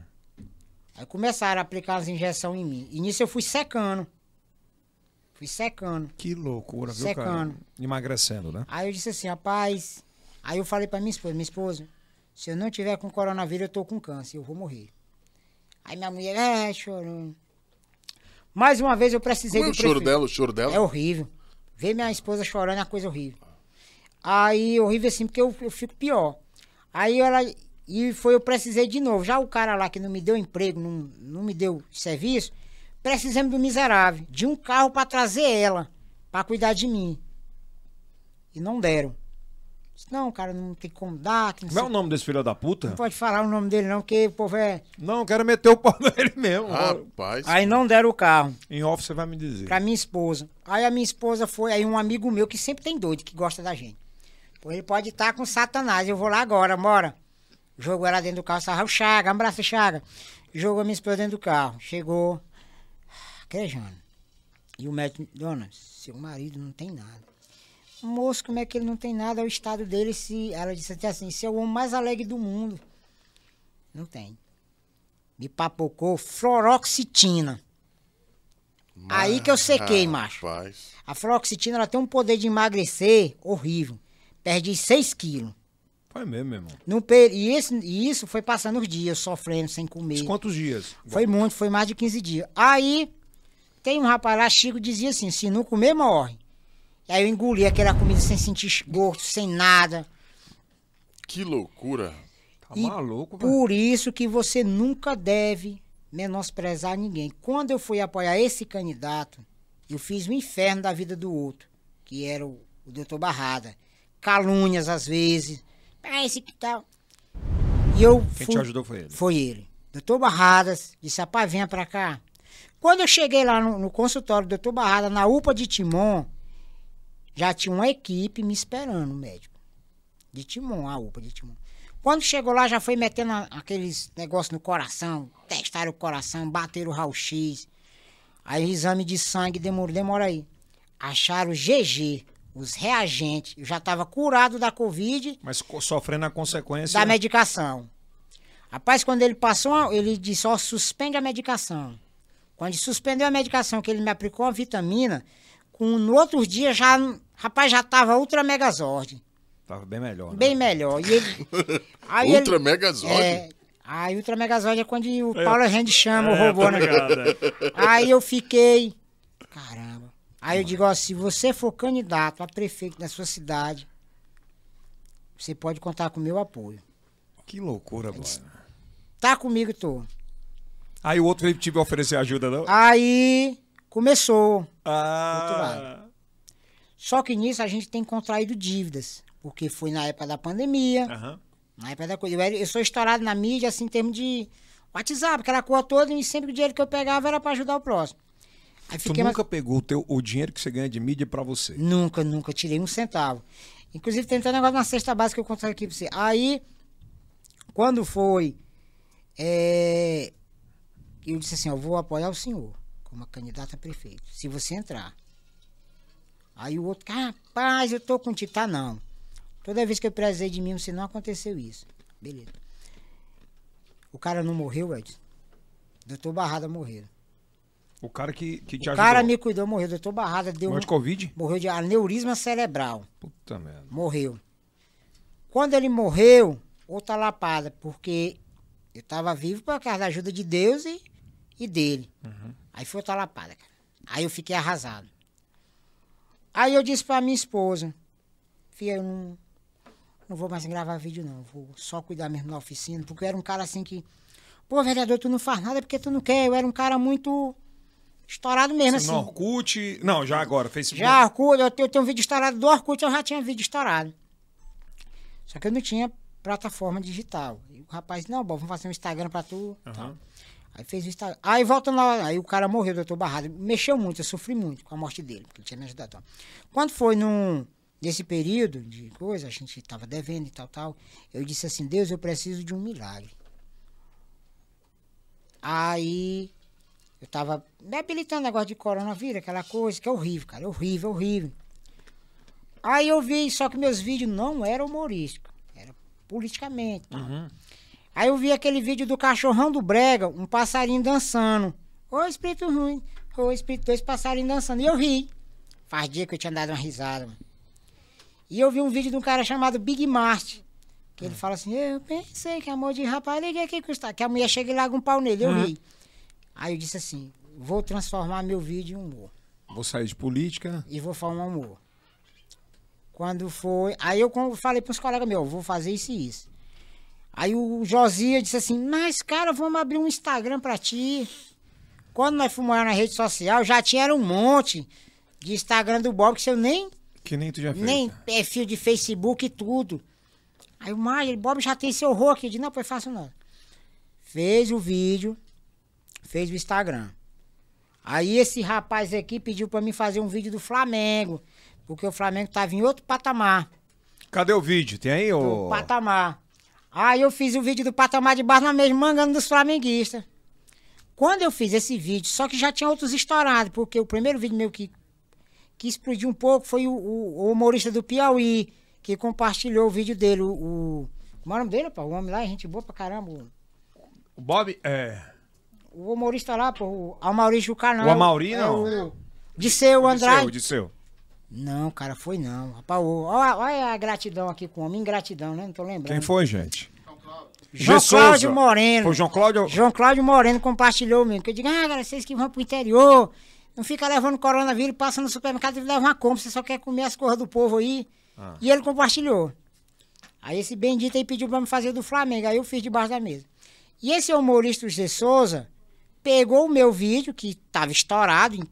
Aí começaram a aplicar as injeções em mim. E nisso eu fui secando. Fui secando. Que loucura, viu, Secando. Emagrecendo, né? Aí eu disse assim, rapaz. Aí eu falei pra minha esposa, minha esposa, se eu não tiver com coronavírus, eu tô com câncer, eu vou morrer. Aí minha mulher, é, chorando. Mais uma vez eu precisei Como é o choro dela? O choro dela? É horrível. Ver minha esposa chorando é uma coisa horrível. Aí, horrível assim, porque eu, eu fico pior. Aí ela. E foi, eu precisei de novo. Já o cara lá que não me deu emprego, não, não me deu serviço, precisamos do miserável, de um carro pra trazer ela, pra cuidar de mim. E não deram. Disse, não, cara, não tem como dar. Que não, Como é o nome desse filho da puta? não pode falar o nome dele, não, porque o povo é. Não, eu quero meter o pau nele mesmo. Rapaz. Aí não deram o carro. Em off você vai me dizer. pra minha esposa. Aí a minha esposa foi, aí um amigo meu que sempre tem doido, que gosta da gente. Pô, ele pode estar com satanás, eu vou lá agora, bora. Jogou ela dentro do carro, sarra o Chaga, um abraço, Chaga. Jogou a minha esposa dentro do carro, chegou, querejando. E o médico, dona, seu marido não tem nada. Moço, como é que ele não tem nada? É o estado dele, se. Ela disse até assim, você é o homem mais alegre do mundo. Não tem. Me papocou fluoroxitina. Aí que eu sequei, macho. Rapaz. A fluoxetina ela tem um poder de emagrecer horrível. Perdi 6 quilos. Foi mesmo, meu irmão. No e, esse- e isso foi passando os dias, sofrendo, sem comer. Quantos dias? Foi muito, foi mais de 15 dias. Aí, tem um rapaz lá, Chico, dizia assim, se não comer, morre. E aí eu engoli aquela comida sem sentir gosto, sem nada. Que loucura. Tá E maluco, velho. Por isso que você nunca deve menosprezar ninguém. Quando eu fui apoiar esse candidato, eu fiz o inferno da vida do outro, que era o, o doutor Barrada. Calúnias às vezes. Ah, esse que tal. E eu Quem fui, te ajudou foi ele. foi ele. Doutor Barradas disse, rapaz, venha pra cá. Quando eu cheguei lá no, no consultório do doutor Barrada, na UPA de Timon, já tinha uma equipe me esperando, o médico. De Timon, a UPA de Timon. Quando chegou lá, já foi metendo a- aqueles negócios no coração, testaram o coração, bateram o raio-x. Aí o exame de sangue demorou, demora aí. Acharam o GG, os reagentes. Eu já estava curado da Covid, Mas sofrendo a consequência. da medicação. Rapaz, quando ele passou, ele disse, ó, suspende a medicação. Quando ele suspendeu a medicação, que ele me aplicou uma vitamina, com, no outro dia já, rapaz, já tava ultra megazord. Tava bem melhor. né? Bem melhor. E ele, aí Ultra ele- Mega Zord? É, a Ultra Megazord é quando o Paulo Rende chama o É, robô, né? é. Aí eu fiquei. Caramba. Aí eu digo, ó, se você for candidato a prefeito da sua cidade, você pode contar com o meu apoio. Que loucura, mano. Tá comigo, tô. Aí o outro veio te oferecer ajuda, não? Aí começou. Ah. Só que nisso a gente tem contraído dívidas. Porque foi na época da pandemia, Aham. na época da coisa. Eu, era- eu sou estourado na mídia, assim, em termos de WhatsApp, aquela coisa toda, e sempre o dinheiro que eu pegava era pra ajudar o próximo. Aí Tu fiquei mais- nunca pegou o, teu, o dinheiro que você ganha de mídia pra você. Nunca, nunca tirei um centavo. Inclusive, tem até um negócio na cesta básica que eu conto aqui pra você. Aí, quando foi, é, eu disse assim, eu vou apoiar o senhor como candidata a prefeito, se você entrar. Aí o outro, rapaz, eu tô contigo. Tá, não. Toda vez que eu prezei de mim, você não aconteceu isso. Beleza. O cara não morreu, Edson. Doutor Barrada morreu. O cara que, que te O ajudou. cara me cuidou, morreu. Doutor Barrada deu Morreu um, de Covid? morreu de aneurisma cerebral. Puta merda. morreu. Quando ele morreu, outra lapada, porque eu estava vivo por causa da ajuda de Deus e, e dele. Aí foi outra lapada, cara. Aí eu fiquei arrasado. Aí eu disse pra minha esposa, filha, eu não, não vou mais gravar vídeo não, vou só cuidar mesmo na oficina, porque eu era um cara assim que, pô, vereador, tu não faz nada porque tu não quer, eu era um cara muito estourado mesmo, assim. no Orkut... Não, já agora, Facebook. Já Orkut, eu tenho, eu tenho um vídeo estourado do Orkut, eu já tinha vídeo estourado. Só que eu não tinha plataforma digital. E o rapaz, não, bom, vamos fazer um Instagram pra tu. tal. Aí fez o Instagram. Aí volta lá, aí o cara morreu, doutor Barrado. Mexeu muito, eu sofri muito com a morte dele, porque ele tinha me ajudado. Quando foi num, nesse período de coisa, a gente tava devendo e tal, tal, eu disse assim, Deus, eu preciso de um milagre. Aí eu tava me habilitando negócio de coronavírus, aquela coisa que é horrível, cara, horrível, horrível. Aí eu vi, só que meus vídeos não eram humorísticos, era politicamente. tal. Aí eu vi aquele vídeo do cachorrão do Brega, um passarinho dançando. Ô espírito ruim, ô espírito dois passarinhos dançando. E eu ri. Faz dia que eu tinha dado uma risada. Mano. E eu vi um vídeo de um cara chamado Big Mart. Que ele fala assim, eu pensei que amor de rapaz, liguei aqui custar. Que a mulher chega e larga um pau nele. Eu ri. Aí eu disse assim, vou transformar meu vídeo em humor. Vou sair de política. E vou falar um humor. Quando foi. Aí eu falei pros colegas meus, vou fazer isso e isso. Aí o Josia disse assim, mas cara, vamos abrir um Instagram pra ti. Quando nós fomos na rede social, já tinha um monte de Instagram do Bob que eu nem, Que nem tu já fez. nem perfil de Facebook e tudo. Aí o Mário, Bob já tem seu aqui. Eu disse, não, foi fácil não. Fez o vídeo, fez o Instagram. Aí esse rapaz aqui pediu pra mim fazer um vídeo do Flamengo. Porque o Flamengo tava em outro patamar. Cadê o vídeo? Tem aí, ô? patamar. Aí eu fiz o vídeo do patamar de baixo na mesma mangando dos flamenguistas. Quando eu fiz esse vídeo, só que já tinha outros estourados, porque o primeiro vídeo meu que, que explodiu um pouco foi o, o- o humorista do Piauí, que compartilhou o vídeo dele. O, o, como é o nome dele, pô? O homem lá, gente boa pra caramba. O, Bob, é... o humorista lá, pô, o Amaurício do canal. O Amauri, é não. o Disseu Andrade. Disseu, Disseu. Não, cara, foi não. Rapaz, olha, olha a gratidão aqui com o homem, ingratidão, né? Não tô lembrando. Quem foi, gente? João. Cláudio. Moreno. Foi João Cláudio? João Cláudio Moreno compartilhou mesmo. Que eu digo, ah, galera, vocês que vão pro interior, não fica levando coronavírus, passa no supermercado e leva uma compra, você só quer comer as coisas do povo aí. Ah. E ele compartilhou. Aí esse bendito aí pediu pra me fazer do Flamengo, aí eu fiz debaixo da mesa. E esse humorista, o Zé Souza, pegou o meu vídeo, que tava estourado,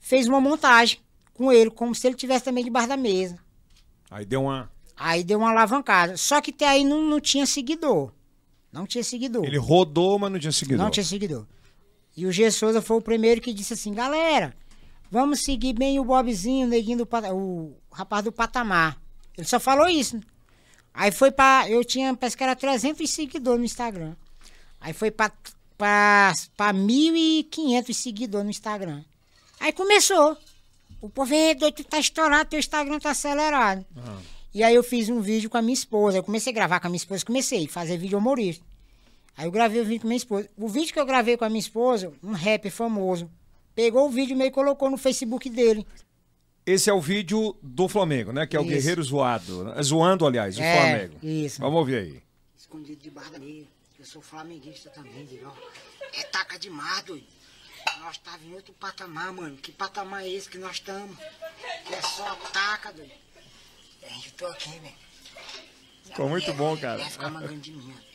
fez uma montagem com ele, como se ele tivesse também debaixo da mesa. Aí deu uma... Aí deu uma alavancada. Só que até aí não, não tinha seguidor. Não tinha seguidor. Ele rodou, mas não tinha seguidor. Não tinha seguidor. E o G. Souza foi o primeiro que disse assim, galera, vamos seguir bem o Bobzinho, o neguinho do pata- o rapaz do patamar. Ele só falou isso. Aí foi pra. Eu tinha, parece que era 300 seguidores no Instagram. Aí foi pra, pra, pra 1.500 seguidores no Instagram. Aí começou. O povo, "Ei, doido, tu tá estourado, teu Instagram tá acelerado. E aí eu fiz um vídeo com a minha esposa. Eu comecei a gravar com a minha esposa, comecei a fazer vídeo humorista. Aí eu gravei o vídeo com a minha esposa. O vídeo que eu gravei com a minha esposa, um rapper famoso, pegou o vídeo e meio colocou no Facebook dele. Esse é o vídeo do Flamengo, né? Que é o Isso. Guerreiro zoado. né? Zoando, aliás, o É, Flamengo. isso. Vamos ouvir aí. Escondido debaixo da meia. Eu sou flamenguista também, digo, ó. É taca demais, doido. Nós tava em outro patamar, mano. Que patamar é esse que nós estamos? Que é só taca, doido. É, eu tô aqui, velho. Ficou muito bom, cara. Vai ficar de mim, ó.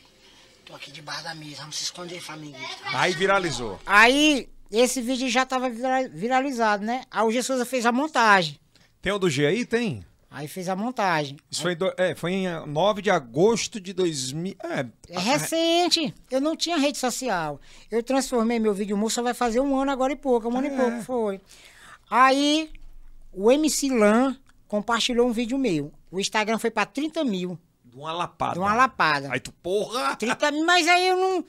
Tô aqui debaixo da mesa. Vamos se esconder, flamenguista. Aí viralizou. Aí, esse vídeo já tava vira- viralizado, né? Aí o G Souza fez a montagem. Tem o do G aí? Tem. Aí fez a montagem. Isso foi em, do- é, foi em ah, 9 de agosto de 2000. É, É recente. Eu não tinha rede social. Eu transformei meu vídeo moço, vai fazer um ano agora e pouco. Um ano e pouco foi. Aí, o MC Lan compartilhou um vídeo meu. O Instagram foi pra 30 mil. de uma lapada. De uma lapada. Aí tu, porra! 30 mil, mas aí eu não.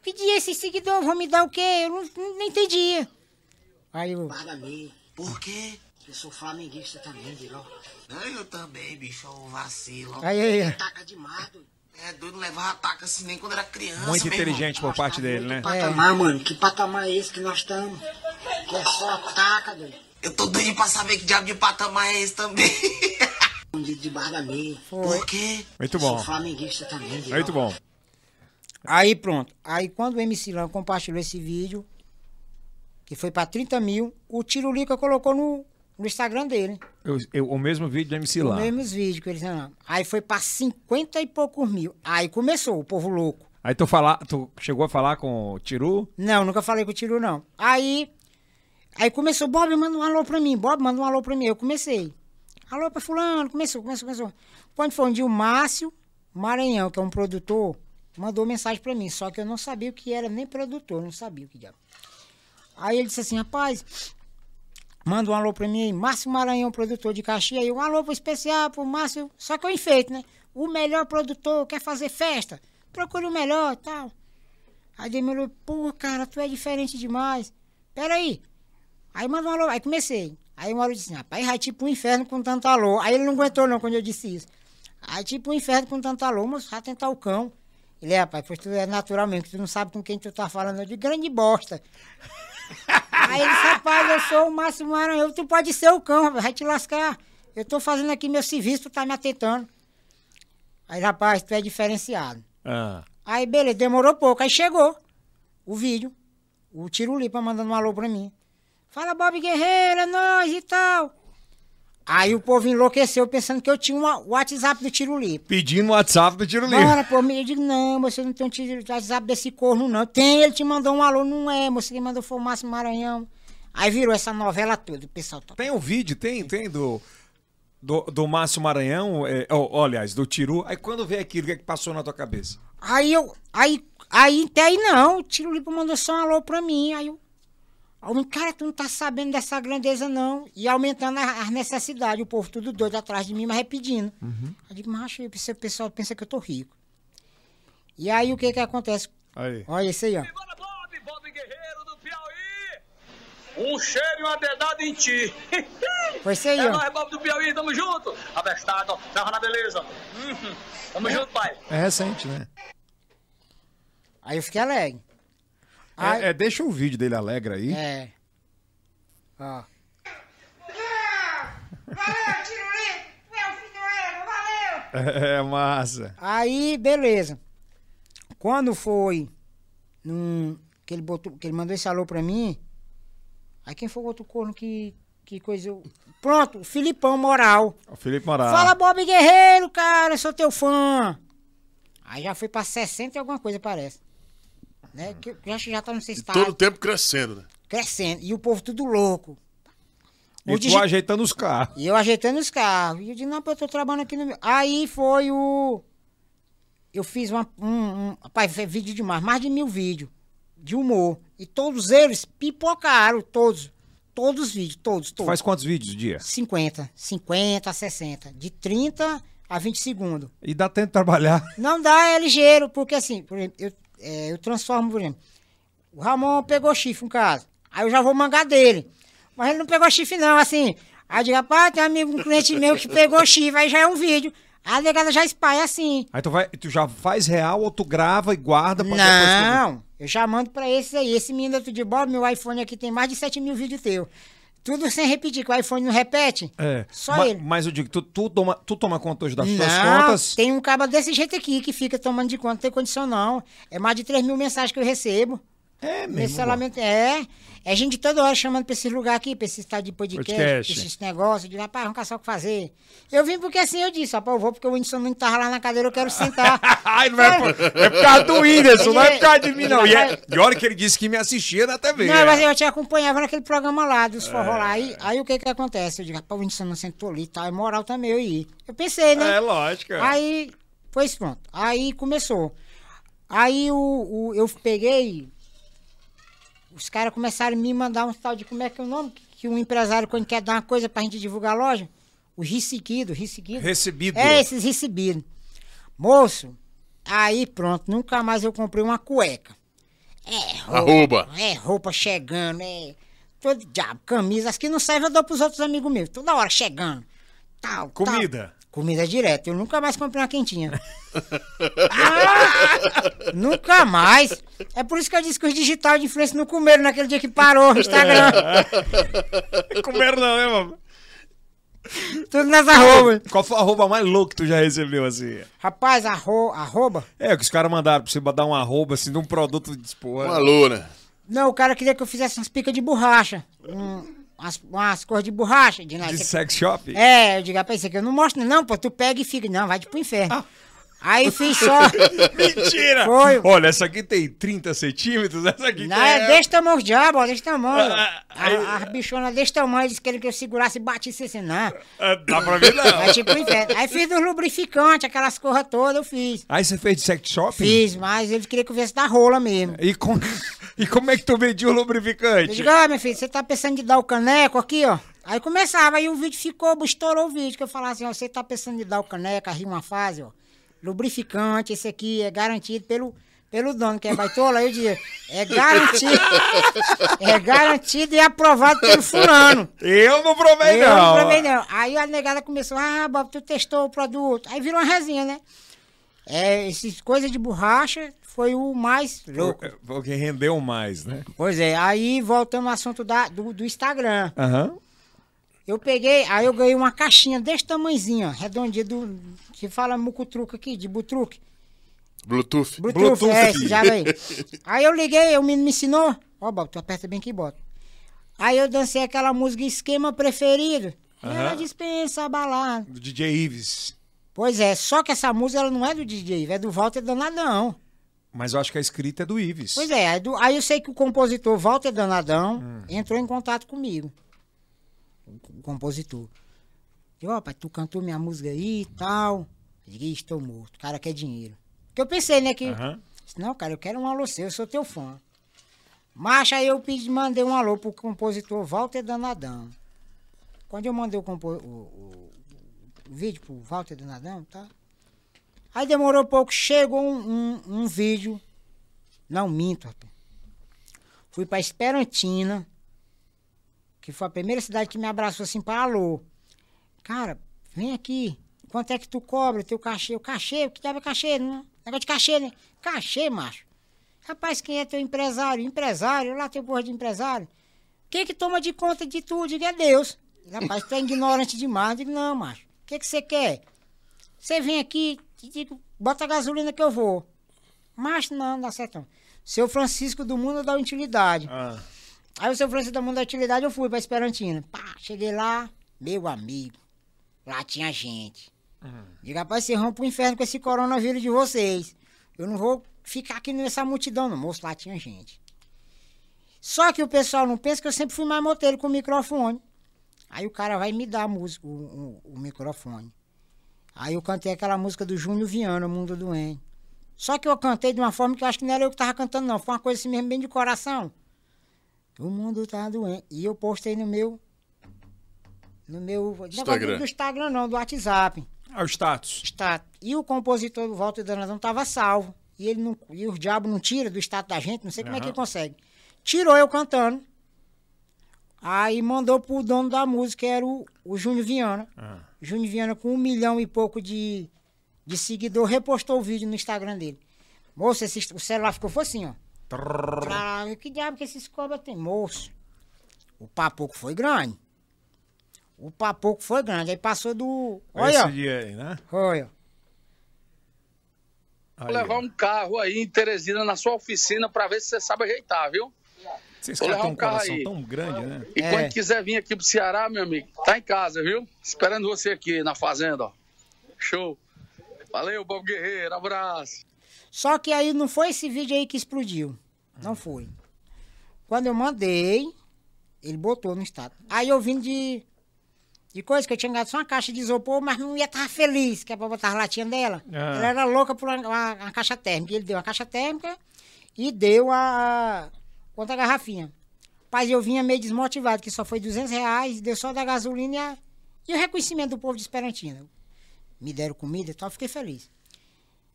Pedi esse seguidor, vão me dar o quê? Eu não, não, entendia. Aí eu. Guarda meia. Por quê? Eu sou flamenguista também, Diró. Eu também, bicho, eu vacilo. Aí, aí. Taca demais, doido. É doido, não levava taca assim nem quando era criança. Muito inteligente por parte dele, né? Patamar, mano. Que patamar é esse que nós estamos? Que é só taca, doido. irmão. Eu tô doido pra saber que diabo de patamar é esse também. Escondido debaixo da meia. Por quê? Muito bom. flamenguista também, Diró. Muito bom. Aí pronto. Aí quando o MC Lan compartilhou esse vídeo, que foi pra 30 mil, o Tirolica colocou no, no Instagram dele. Eu- eu- o mesmo vídeo do MC lá. mesmos vídeos que eles não. Aí foi pra 50 e poucos mil. Aí começou o povo louco. Aí tu, fala, tu chegou a falar com o Tiru? Não, nunca falei com o Tiro, não. Aí, aí começou, Bob, manda um alô pra mim. Bob, manda um alô pra mim. Eu comecei. Alô pra fulano, começou, começou, começou. Quando foi um dia, o Márcio Maranhão, que é um produtor, mandou mensagem pra mim. Só que eu não sabia o que era, nem produtor, não sabia o que diabo. Aí ele disse assim, rapaz, manda um alô pra mim. Márcio Maranhão, produtor de Caxias. Um alô especial pro Márcio. Só que eu enfeito, né? O melhor produtor quer fazer festa. Procure o melhor tal. Aí Demir pô, cara, tu é diferente demais. Peraí. Aí mandou um alô. Aí comecei. Aí hora eu disse, rapaz, vai tipo um inferno com tanto alô. Aí ele não aguentou não quando eu disse isso. Aí tipo um inferno com tanto alô, mas vai tentar o cão. Ele, é, rapaz, pois tu é naturalmente, tu não sabe com quem tu tá falando, de grande bosta. Aí ele disse, rapaz, eu sou o Márcio Maranhão, tu pode ser o cão, vai te lascar. Eu tô fazendo aqui meu serviço, tu tá me atentando. Aí, rapaz, tu é diferenciado. Ah. Aí, beleza, demorou pouco. Aí chegou o vídeo. O Tirulipa mandando um alô pra mim. Fala, Bob Guerreiro, é nóis e tal. Aí o povo enlouqueceu pensando que eu tinha um WhatsApp do Tirulipa. Pedindo o WhatsApp do Tiro Livre. Bora, pô, eu digo, não, você não tem um tiro- WhatsApp desse corno, não. Tem, ele te mandou um alô, não é, você quem mandou foi o Márcio Maranhão. Aí virou essa novela toda, o pessoal tá. Tem um vídeo, tem, tem do, do, do Márcio Maranhão, é, aliás, do Tiru. Aí quando vê aquilo, o que, é que passou na tua cabeça? Aí eu, aí, aí até aí não, o Tirulipa mandou só um alô pra mim, aí eu, cara, tu não tá sabendo dessa grandeza não, e aumentando a- as necessidades, o povo tudo doido atrás de mim, mas repetindo. Eu digo, mas acho que o pessoal pensa que eu tô rico. E aí o que que acontece? Aí. Olha isso aí, ó. Bora, Bob, Bob Guerreiro do Piauí. Um cheiro e uma dedada em ti. Foi isso aí, É ó. nóis, Bob do Piauí, tamo junto. Abestado, tava na beleza. Uhum. Tamo junto, pai. É recente, né? Aí eu fiquei alegre. Aí, É, é, deixa o vídeo dele alegre aí. é. Ó. É, massa. Aí, beleza. Quando foi num, que, ele botou, que ele mandou esse alô pra mim, aí quem foi o outro corno que, que coisa... eu- Pronto, o Filipão Moral. O Felipe Moraes. Fala, Bob Guerreiro, cara, eu sou teu fã. Aí já foi pra 60 e alguma coisa, parece. Né? Que eu já, já tá, não sei se tá Todo tempo crescendo, né? crescendo. E o povo tudo louco. E O tu digi- ajeitando os carros. E eu ajeitando os carros. E eu disse, não, pô, eu tô trabalhando aqui no meu. Aí foi o. Eu fiz uma, um, um. Rapaz, foi vídeo demais, mais de mil vídeos de humor. E todos eles pipocaram, todos. Todos os vídeos, todos, Tu todos. faz quantos vídeos dia? 50, 50 a 60. De 30 a 20 segundos. E dá tempo de trabalhar. Não dá, é ligeiro, porque assim, por exemplo, eu, é, eu transformo, por exemplo, o Ramon pegou chifre em casa, aí eu já vou mangar dele. Mas ele não pegou chifre não, assim. Aí eu digo, rapaz, tem um amigo, um cliente meu que pegou chifre, aí já é um vídeo. Aí a negada já espalha assim. Aí tu, vai, tu já faz real ou tu grava e guarda pra depois tu- Não, eu já mando pra esses aí. Esse menino do de bola, meu iPhone aqui tem mais de 7 mil vídeos teu. Tudo sem repetir, que o iPhone não repete. É. Só Ma- ele. Mas eu digo, tu, tu, toma, tu toma conta hoje das tuas Não, contas. tem um cabo desse jeito aqui que fica tomando de conta, não tem condição não. É mais de 3 mil mensagens que eu recebo. É mesmo. Mensalamente, é. É gente toda hora chamando pra esse lugar aqui, pra esse estado de podcast, Podcast. pra esses negócios, de rapaz, arrancar só o que fazer. Eu vim porque assim eu disse, rapaz, eu vou porque o Whindersson não tava lá na cadeira, eu quero sentar. Ai, não é, por, é por causa do Whindersson, não é por causa de mim, não. E, é, e olha que ele disse que me assistia na TV. Não, é. mas eu te acompanhava naquele programa lá, dos forró lá. Aí, aí o que que acontece? Eu digo, rapaz, o Whindersson não sentou ali e tal, é moral também eu ir. Eu pensei, né? É, lógico. é. Aí, pois pronto. Aí começou. Aí o, o- eu peguei. Os caras começaram a me mandar um tal de. Como é que é o nome? Que, um empresário, quando quer dar uma coisa pra gente divulgar a loja. O recebido, recebido. Recebido. É, esses recebidos. Moço, aí pronto, nunca mais eu comprei uma cueca. É, roupa. Arroba. É, roupa chegando, é. Todo diabo, camisa. As que não servem eu dou pros outros amigos meus. Toda hora chegando. Tal, tal. Comida. Comida direto. Eu nunca mais comprei uma quentinha. Ah, nunca mais. É por isso que eu disse que os digital de influência não comeram naquele dia que parou o Instagram. Comer não, né, mano? Tudo nas arrobas. Qual foi a arroba mais louca que tu já recebeu, assim? Rapaz, arro, arroba. É, que os caras mandaram pra você dar um arroba, assim, de um produto de porra. Um alô, né? Não, o cara queria que eu fizesse umas picas de borracha. Um, umas, umas cores de borracha. De, De sex shop? É, eu digo, rapaz, isso aqui eu não mostro, não, pô, tu pega e fica. Não, vai pro inferno. Aí fiz só. Mentira! Foi. Olha, essa aqui tem 30 centímetros, essa aqui Não, tem... é desse tamanho os diabos, ó, desse tamanho. Ah, aí- A, a bichona desse tamanho, disse que ele que eu segurasse e batisse assim, não. Ah, Dá pra ver, não. Vai tipo inferno. Aí fiz dos lubrificantes, aquelas corras todas, eu fiz. Aí você fez de sex shop? Fiz, mas ele queria que eu viesse da rola mesmo. E, com... e como é que tu vendia o Eu lubrificante? digo, ah, meu filho, você tá pensando de dar o caneco aqui, ó. Aí começava, aí o vídeo ficou, estourou o vídeo, que eu falava assim, ó, você tá pensando de dar o caneco, aí uma fase, ó. Lubrificante, esse aqui é garantido pelo, pelo dono, que é baitola. Aí eu dizia, é garantido, é garantido e aprovado pelo fulano. Eu não provei, Eu não. não provei, não. Aí a negada começou, ah, Bob, tu testou o produto. Aí virou uma resenha, né? É, essas coisas de borracha foi o mais louco. Foi o que rendeu mais, né? Pois é, aí voltando ao assunto da, do, do Instagram. Aham. Eu peguei, aí eu ganhei uma caixinha desse tamanhozinho, ó, redondinha, do, que fala mucutruque aqui, de butruque. Bluetooth. Bluetooth, Bluetooth é, esse diabo aí. Aí eu liguei, o menino me ensinou. Ó, Bob, tu aperta bem que bota. Aí eu dancei aquela música Esquema Preferido. Ela dispensa a balada. Do DJ Ives. Pois é, só que essa música ela não é do DJ, é do Walter Danadão. Mas eu acho que a escrita é do Ives. Pois é, aí, do- aí eu sei que o compositor Walter Danadão entrou em contato comigo. Compositor. Disse, ó, pai, tu cantou minha música aí e tal. Eu digo, "Ih, estou morto, o cara quer dinheiro. Porque eu pensei, né, que... Disse, Não, cara, eu quero um alô seu, eu sou teu fã. Mas aí eu pedi, mandei um alô pro compositor Walter Danadão. Quando eu mandei o, compo- o- o- o vídeo pro Walter Danadão, tá? Aí demorou pouco, chegou um, um, um vídeo. Não minto, rapaz. Fui pra Esperantina, que foi a primeira cidade que me abraçou assim para alô. Cara, vem aqui. Quanto é que tu cobra teu cachê? O cachê? O que deve cachê? Não? Negócio de cachê, né? Cachê, macho. Rapaz, quem é teu empresário? Empresário? Lá teu porra de empresário. Quem que toma de conta de tudo? Diga é Deus. Rapaz, tu é ignorante demais. Digo, não, macho. O que que você quer? Você vem aqui, digo, bota a gasolina que eu vou. Mas não, não dá certo. Seu Francisco do Mundo da Utilidade. Ah. Aí o seu Francisco do Mundo da Utilidade eu fui pra Esperantina. Pá, cheguei lá, meu amigo. Lá tinha gente. Diga, rapaz, vocês vão pro inferno com esse coronavírus de vocês. Eu não vou ficar aqui nessa multidão, não. Moço, lá tinha gente. Só que o pessoal não pensa que eu sempre fui mais moteiro com o microfone. Aí o cara vai me dar a música, o, o- o microfone. Aí eu cantei aquela música do Júnior Viana, Mundo Doente. Só que eu cantei de uma forma que eu acho que não era eu que tava cantando, não. Foi uma coisa assim mesmo, bem de coração. O mundo tá doente. E eu postei no meu. No meu. Instagram. Do Instagram, não, do WhatsApp. Ah, o status. status. E o compositor do Walter Danadão estava salvo. E, ele não, e o diabo não tira do status da gente, não sei como é que ele consegue. Tirou eu cantando. Aí mandou pro dono da música, que era o, o Júnior Viana. Júnior Viana, com um milhão e pouco de, de seguidor, repostou o vídeo no Instagram dele. Moço, esse, o celular ficou assim, ó. Trará, que diabo que esses cobras tem? Moço, o papoco foi grande. O papoco foi grande. Aí passou do. Olha, ó. Esse dia aí, né? olha. Vou Aí, levar ó. um carro aí em Teresina na sua oficina pra ver se você sabe ajeitar, viu? Vocês Vou levar um um carro coração aí. tão grande, né? E É. quando quiser vir aqui pro Ceará, meu amigo, tá em casa, viu? Esperando você aqui na fazenda, ó. Show. Valeu, Bob Guerreiro, abraço. Só que aí não foi esse vídeo aí que explodiu. Não foi. Quando eu mandei, ele botou no estado. Aí eu vim de, de coisa que eu tinha ganhado só uma caixa de isopor, mas não ia estar feliz, que é pra botar as latinhas dela. Ah. Ela era louca por uma, uma- uma caixa térmica. Ele deu uma caixa térmica e deu a. A garrafinha. Mas eu vinha meio desmotivado, que só foi 200 reais, deu só da gasolina e, a- e o reconhecimento do povo de Esperantina. Me deram comida e tal, fiquei feliz.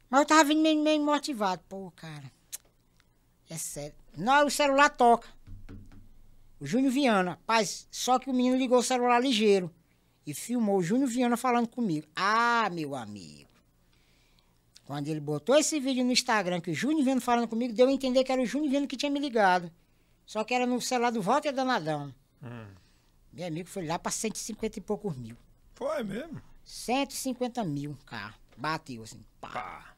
Mas eu tava vindo meio, meio motivado. Pô, cara. É sério. Não, o celular toca. O Júnior Viana. Rapaz, só que o menino ligou o celular ligeiro. E filmou o Júnior Viana falando comigo. Ah, meu amigo. Quando ele botou esse vídeo no Instagram, que o Júnior Viana falando comigo, deu a entender que era o Júnior Viana que tinha me ligado. Só que era no celular do Walter Danadão. Meu amigo foi lá pra 150 e poucos mil. Foi mesmo. 150 mil carro. Bateu assim. Pá.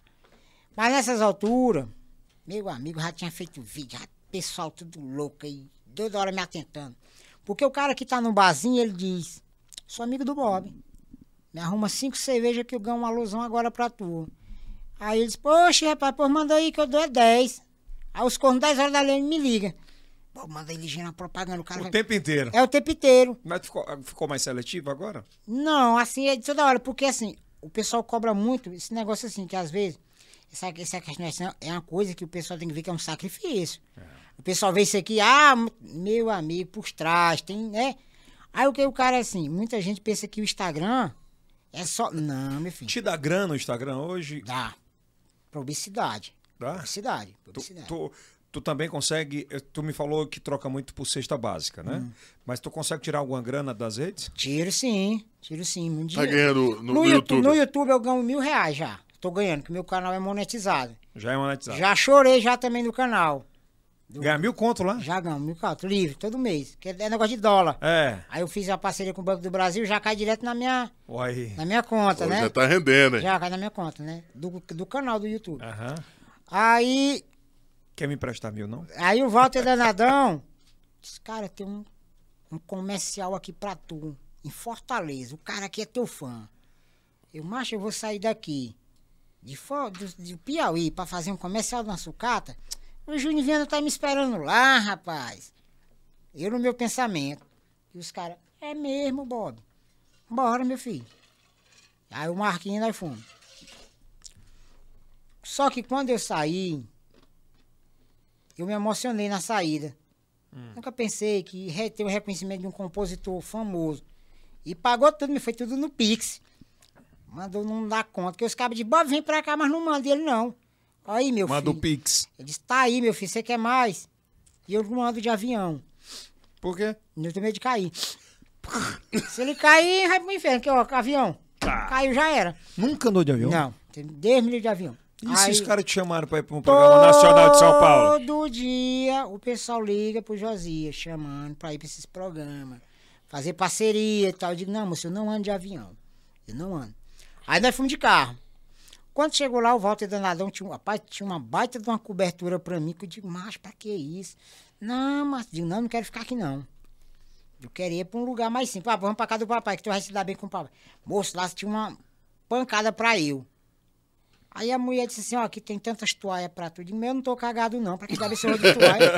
Mas nessas alturas, meu amigo já tinha feito vídeo, já, pessoal tudo louco aí, toda hora me atentando. Porque o cara que tá no barzinho, ele diz, sou amigo do Bob. Me arruma cinco cervejas que eu ganho uma alusão agora pra tu. Aí ele diz, poxa, rapaz, pô, manda aí que eu dou é 10. Aí os cornos 10 horas da lei me ligam. Pô, manda ligeiro na propaganda, o cara O vai- tempo inteiro. É o tempo inteiro. Mas ficou, ficou mais seletivo agora? Não, assim, é de toda hora, porque assim, o pessoal cobra muito esse negócio assim, que às vezes, essa, essa questão é uma coisa que o pessoal tem que ver que é um sacrifício. O pessoal vê isso aqui, ah, meu amigo, por trás, tem, né? Aí o que o cara, assim, muita gente pensa que o Instagram é só. Não, meu filho. Te dá grana o Instagram hoje? Dá. Publicidade. Dá? Publicidade. Tu, Publicidade. tu, tu também consegue. eh, Tu me falou que troca muito por cesta básica, né? Hum. Mas tu consegue tirar alguma grana das redes? Tiro sim, tiro sim. Muito Tá dinheiro. ganhando no, no, no YouTube, YouTube. no YouTube eu ganho mil reais já. Tô ganhando, que meu canal é monetizado. Já é monetizado. Já chorei já também no canal. Ganha mil conto lá? Já ganho, mil conto, livre, todo mês. Que é negócio de dólar. É. Aí eu fiz a parceria com o Banco do Brasil, já cai direto na minha, Uai. na minha conta, Pô, né? Já tá rendendo, hein? Já cai na minha conta, né? Do, do canal do YouTube. Aham. Aí, Quer me emprestar mil, não? aí o Walter Danadão disse, cara, tem um, um comercial aqui pra tu, em Fortaleza. O cara aqui é teu fã. Eu, macho, eu vou sair daqui, de, do, de Piauí, pra fazer um comercial na sucata. O Júnior Viana tá me esperando lá, rapaz. Eu no meu pensamento. E os caras, é mesmo, Bob. Bora, meu filho. Aí o Marquinhos nós fomos. Só que quando eu saí, eu me emocionei na saída. Nunca pensei que ia ter o reconhecimento de um compositor famoso. E pagou tudo, me foi tudo no Pix. Mandou não dar conta. Que os cabos de Bob, vem pra cá, mas não manda ele não. Aí, meu Manda o filho. Pix. Ele disse, tá aí, meu filho, você quer mais? E eu não ando de avião. Por quê? Eu tenho medo de cair. Se ele cair, vai pro inferno, que ó, avião. Caiu, já era. Nunca andou de avião? Não, 10 milhas de avião. E se Aí- os caras te chamaram pra ir pra um programa nacional de São Paulo? Todo dia o pessoal liga pro Josias, chamando pra ir pra esses programas. Fazer parceria e tal. Eu digo, não, moço, eu não ando de avião. Eu não ando. Aí nós fomos de carro. Quando chegou lá, o Walter Danadão tinha, rapaz, tinha uma baita de uma cobertura pra mim, que eu digo, mas pra que isso? Não, mas digo, não, não quero ficar aqui não. Eu queria ir pra um lugar mais simples. Ah, vamos pra casa do papai, que tu vai se dar bem com o papai. Moço, lá tinha uma pancada pra eu. Aí a mulher disse assim, ó, aqui tem tantas toalhas pra tu. Eu digo, meu, eu não tô cagado não, pra que dar esse de toalha.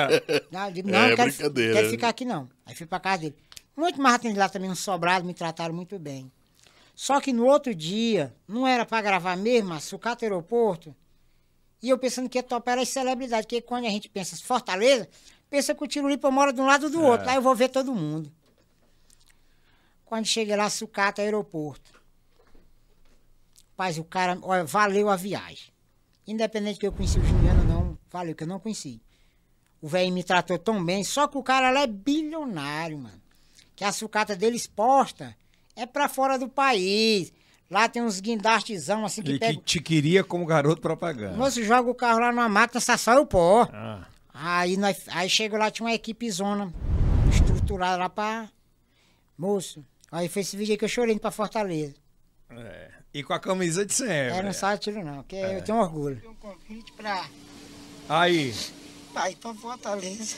não, eu digo, não, É, quero, quero né? ficar aqui não. Aí fui pra casa dele. Muito mais atendi lá também, um sobrado, me trataram muito bem. Só que no outro dia, não era pra gravar mesmo, a sucata aeroporto. E eu pensando que ia topar as celebridades, porque quando a gente pensa em Fortaleza, pensa que o Tirolipa mora de um lado do outro. Lá eu vou ver todo mundo. Quando cheguei lá, sucata aeroporto. Rapaz, o cara, olha, valeu a viagem. Independente que eu conheci o Juliano ou não, valeu, que eu não conheci. O velho me tratou tão bem, só que o cara lá é bilionário, mano. Que a sucata dele exposta é pra fora do país. Lá tem uns guindastezão assim que E que pega. te queria como garoto propaganda. Moço, joga o carro lá numa máquina, só sai o pó. Ah, Aí, nós, aí chegou lá, tinha uma equipe zona estruturada lá pra. Moço, aí foi esse vídeo aí que eu chorei indo pra Fortaleza. é. E com a camisa de sempre. É, não sai tiro não, porque eu tenho orgulho. Um convite pra, Aí, pra ir pra Fortaleza.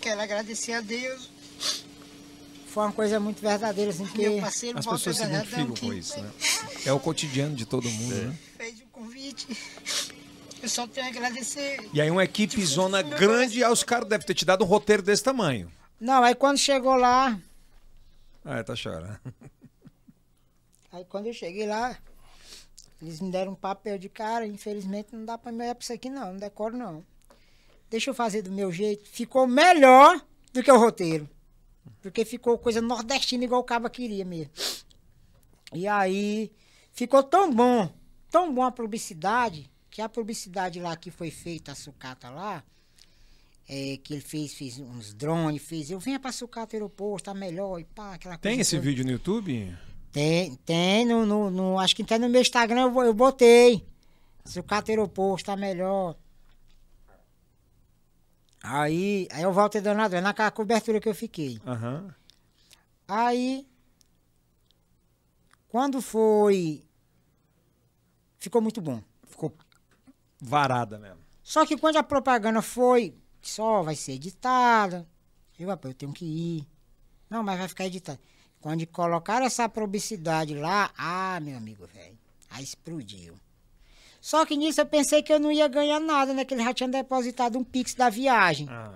Quero agradecer a Deus. Foi uma coisa muito verdadeira, assim, porque Meu parceiro as pessoas se Danadão, identificam com isso, né? É o cotidiano de todo mundo, né? fez o convite. Eu só tenho a agradecer. E aí uma equipe zona grande, aí os caras devem ter te dado um roteiro desse tamanho. Não, aí quando chegou lá, Ah, tá chorando. aí quando eu cheguei lá, eles me deram um papel de cara, infelizmente não dá pra me olhar pra isso aqui não, não decoro não. Deixa eu fazer do meu jeito. Ficou melhor do que o roteiro. Porque ficou coisa nordestina igual o Caba queria mesmo. E aí, ficou tão bom, tão bom a publicidade, que a publicidade lá que foi feita, a sucata lá, é, que ele fez, fez uns drones, fez, eu venha pra sucata aeroporto, tá melhor, e pá, aquela Tem esse toda. vídeo no YouTube? Tem, tem, no, no, no- acho que até no meu Instagram eu, eu botei. Sucata aeroporto, tá melhor. Aí, aí eu volto danado, é naquela cobertura que eu fiquei. Aham. Aí, quando foi. Ficou muito bom. Ficou varada mesmo. Só que quando a propaganda foi, só vai ser editada. Eu, rapaz, eu tenho que ir. Não, mas vai ficar editado. Quando colocaram essa publicidade lá, ah, meu amigo, velho, aí explodiu. Só que nisso eu pensei que eu não ia ganhar nada, né? Que ele já tinha depositado um pix da viagem. Ah.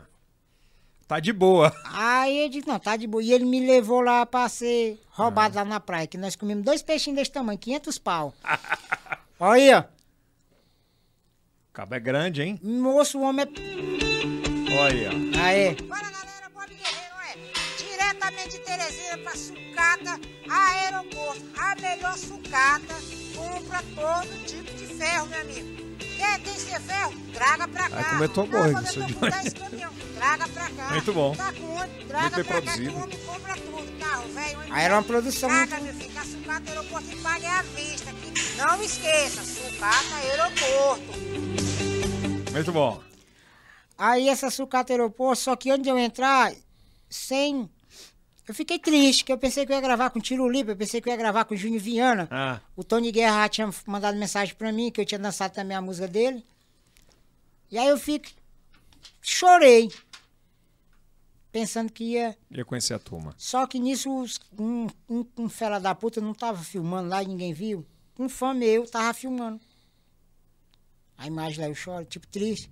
Tá de boa. Aí eu disse, não, tá de boa. E ele me levou lá pra ser roubado lá na praia, que nós comemos dois peixinhos desse tamanho, 500 pau. Olha aí, ó. O cabo é grande, hein? Moço, o homem é... Olha. Aê. Bora, Diretamente de Teresina pra Sucata Aeroporto. A melhor sucata compra todo tipo de ferro, meu amigo. Quer tem ser ferro? Traga pra cá. Vai comer tua Ah, borra, mas eu isso tô de com 10 caminhão. Traga pra cá. Muito bom. Tá com onde? Traga Muito bem pra cá. produzido. Que o homem compra tudo. Carro, velho. Aí era uma produção Traga, muito- meu filho. A sucata aeroporto e pague à vista. Que não esqueça, sucata aeroporto. Muito bom. Aí essa sucata aeroporto, só que antes de eu entrar, sem. Eu fiquei triste, que eu pensei que eu ia gravar com Tiro Libre, eu pensei que eu ia gravar com o Júnior Viana. Ah, O Tony Guerra já tinha mandado mensagem pra mim, que eu tinha dançado também a música dele. E aí eu fico. Chorei. Pensando que ia. ia conhecer a turma. Só que nisso, um, um, um fela da puta não tava filmando lá e ninguém viu. Um fã meu tava filmando. A imagem lá, eu choro, tipo, triste.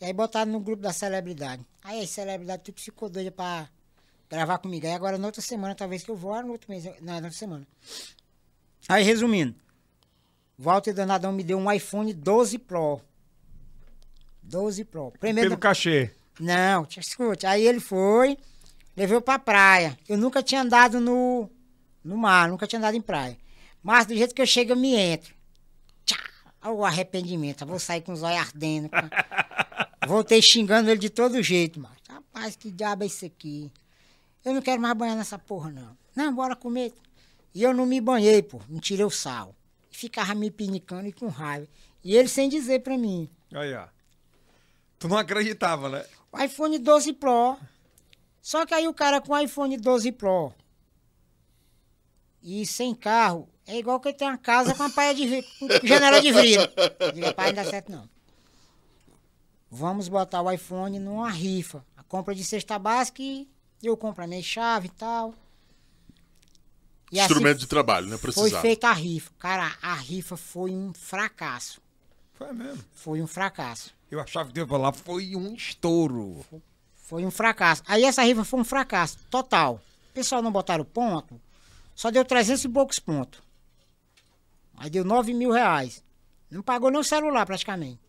E aí botaram no grupo da celebridade. Aí as celebridades tudo ficou doida pra gravar comigo. Aí agora, na outra semana, talvez que eu vou, no outro mês, não, na outra semana. Aí, resumindo. Walter Danadão me deu um iPhone 12 Pro. 12 Pro. Primeiro, Pelo cachê. não, te escute. Aí ele foi, levou pra praia. Eu nunca tinha andado no, no mar, nunca tinha andado em praia. Mas do jeito que eu chego, eu me entro. Tchá, Olha o arrependimento. Eu vou sair com os olhos ardendo. Voltei xingando ele de todo jeito, mas rapaz, que diabo é isso aqui? Eu não quero mais banhar nessa porra, não. Não, bora comer. E eu não me banhei, pô. Não tirei o sal. Ficava me pinicando e com raiva. E ele sem dizer pra mim. Aí, ó. Tu não acreditava, né? O iPhone 12 Pro. Só que aí o cara com o iPhone 12 Pro e sem carro é igual que tem uma casa com a paia de vidro, com janela de vidro. Diga, pai, não dá certo não. Vamos botar o iPhone numa rifa. A compra de cesta básica e eu compro a minha chave e tal. E assim Instrumento de trabalho, né? foi Precisava. feita a rifa. Cara, a rifa foi um fracasso. Foi mesmo. Foi um fracasso. Eu achava que teve lá, foi um estouro. Foi um fracasso. Aí essa rifa foi um fracasso, total. O pessoal não botaram ponto, só deu 300 e poucos pontos. Aí deu 9 mil reais. Não pagou nem o celular praticamente.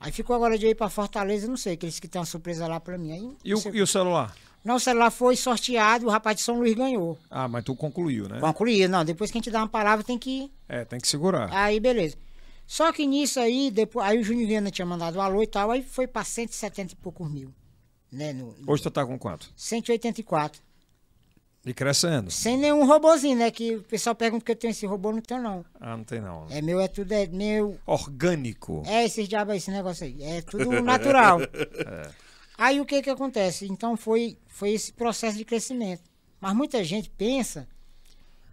Aí ficou agora de ir pra Fortaleza, não sei, que eles que tem uma surpresa lá pra mim. Aí, E o, e o celular? Não, o celular foi sorteado, o rapaz de São Luís ganhou. Ah, mas tu concluiu, né? Concluí, não, depois que a gente dá uma palavra tem que... É, tem que segurar. Aí, beleza. Só que nisso aí, depois, aí o Júnior Viana tinha mandado um alô e tal, aí foi pra 170 e poucos mil. Né, no, no Hoje tu tá com quanto? 184. E crescendo. Sem nenhum robozinho, né? Que o pessoal pergunta que eu tenho esse robô, não tenho não. Ah, não tem não. É meu, é tudo, é meu. Orgânico. É esses diabos aí, esse negócio aí. É tudo natural. Aí o que que acontece? Então foi, foi esse processo de crescimento. Mas muita gente pensa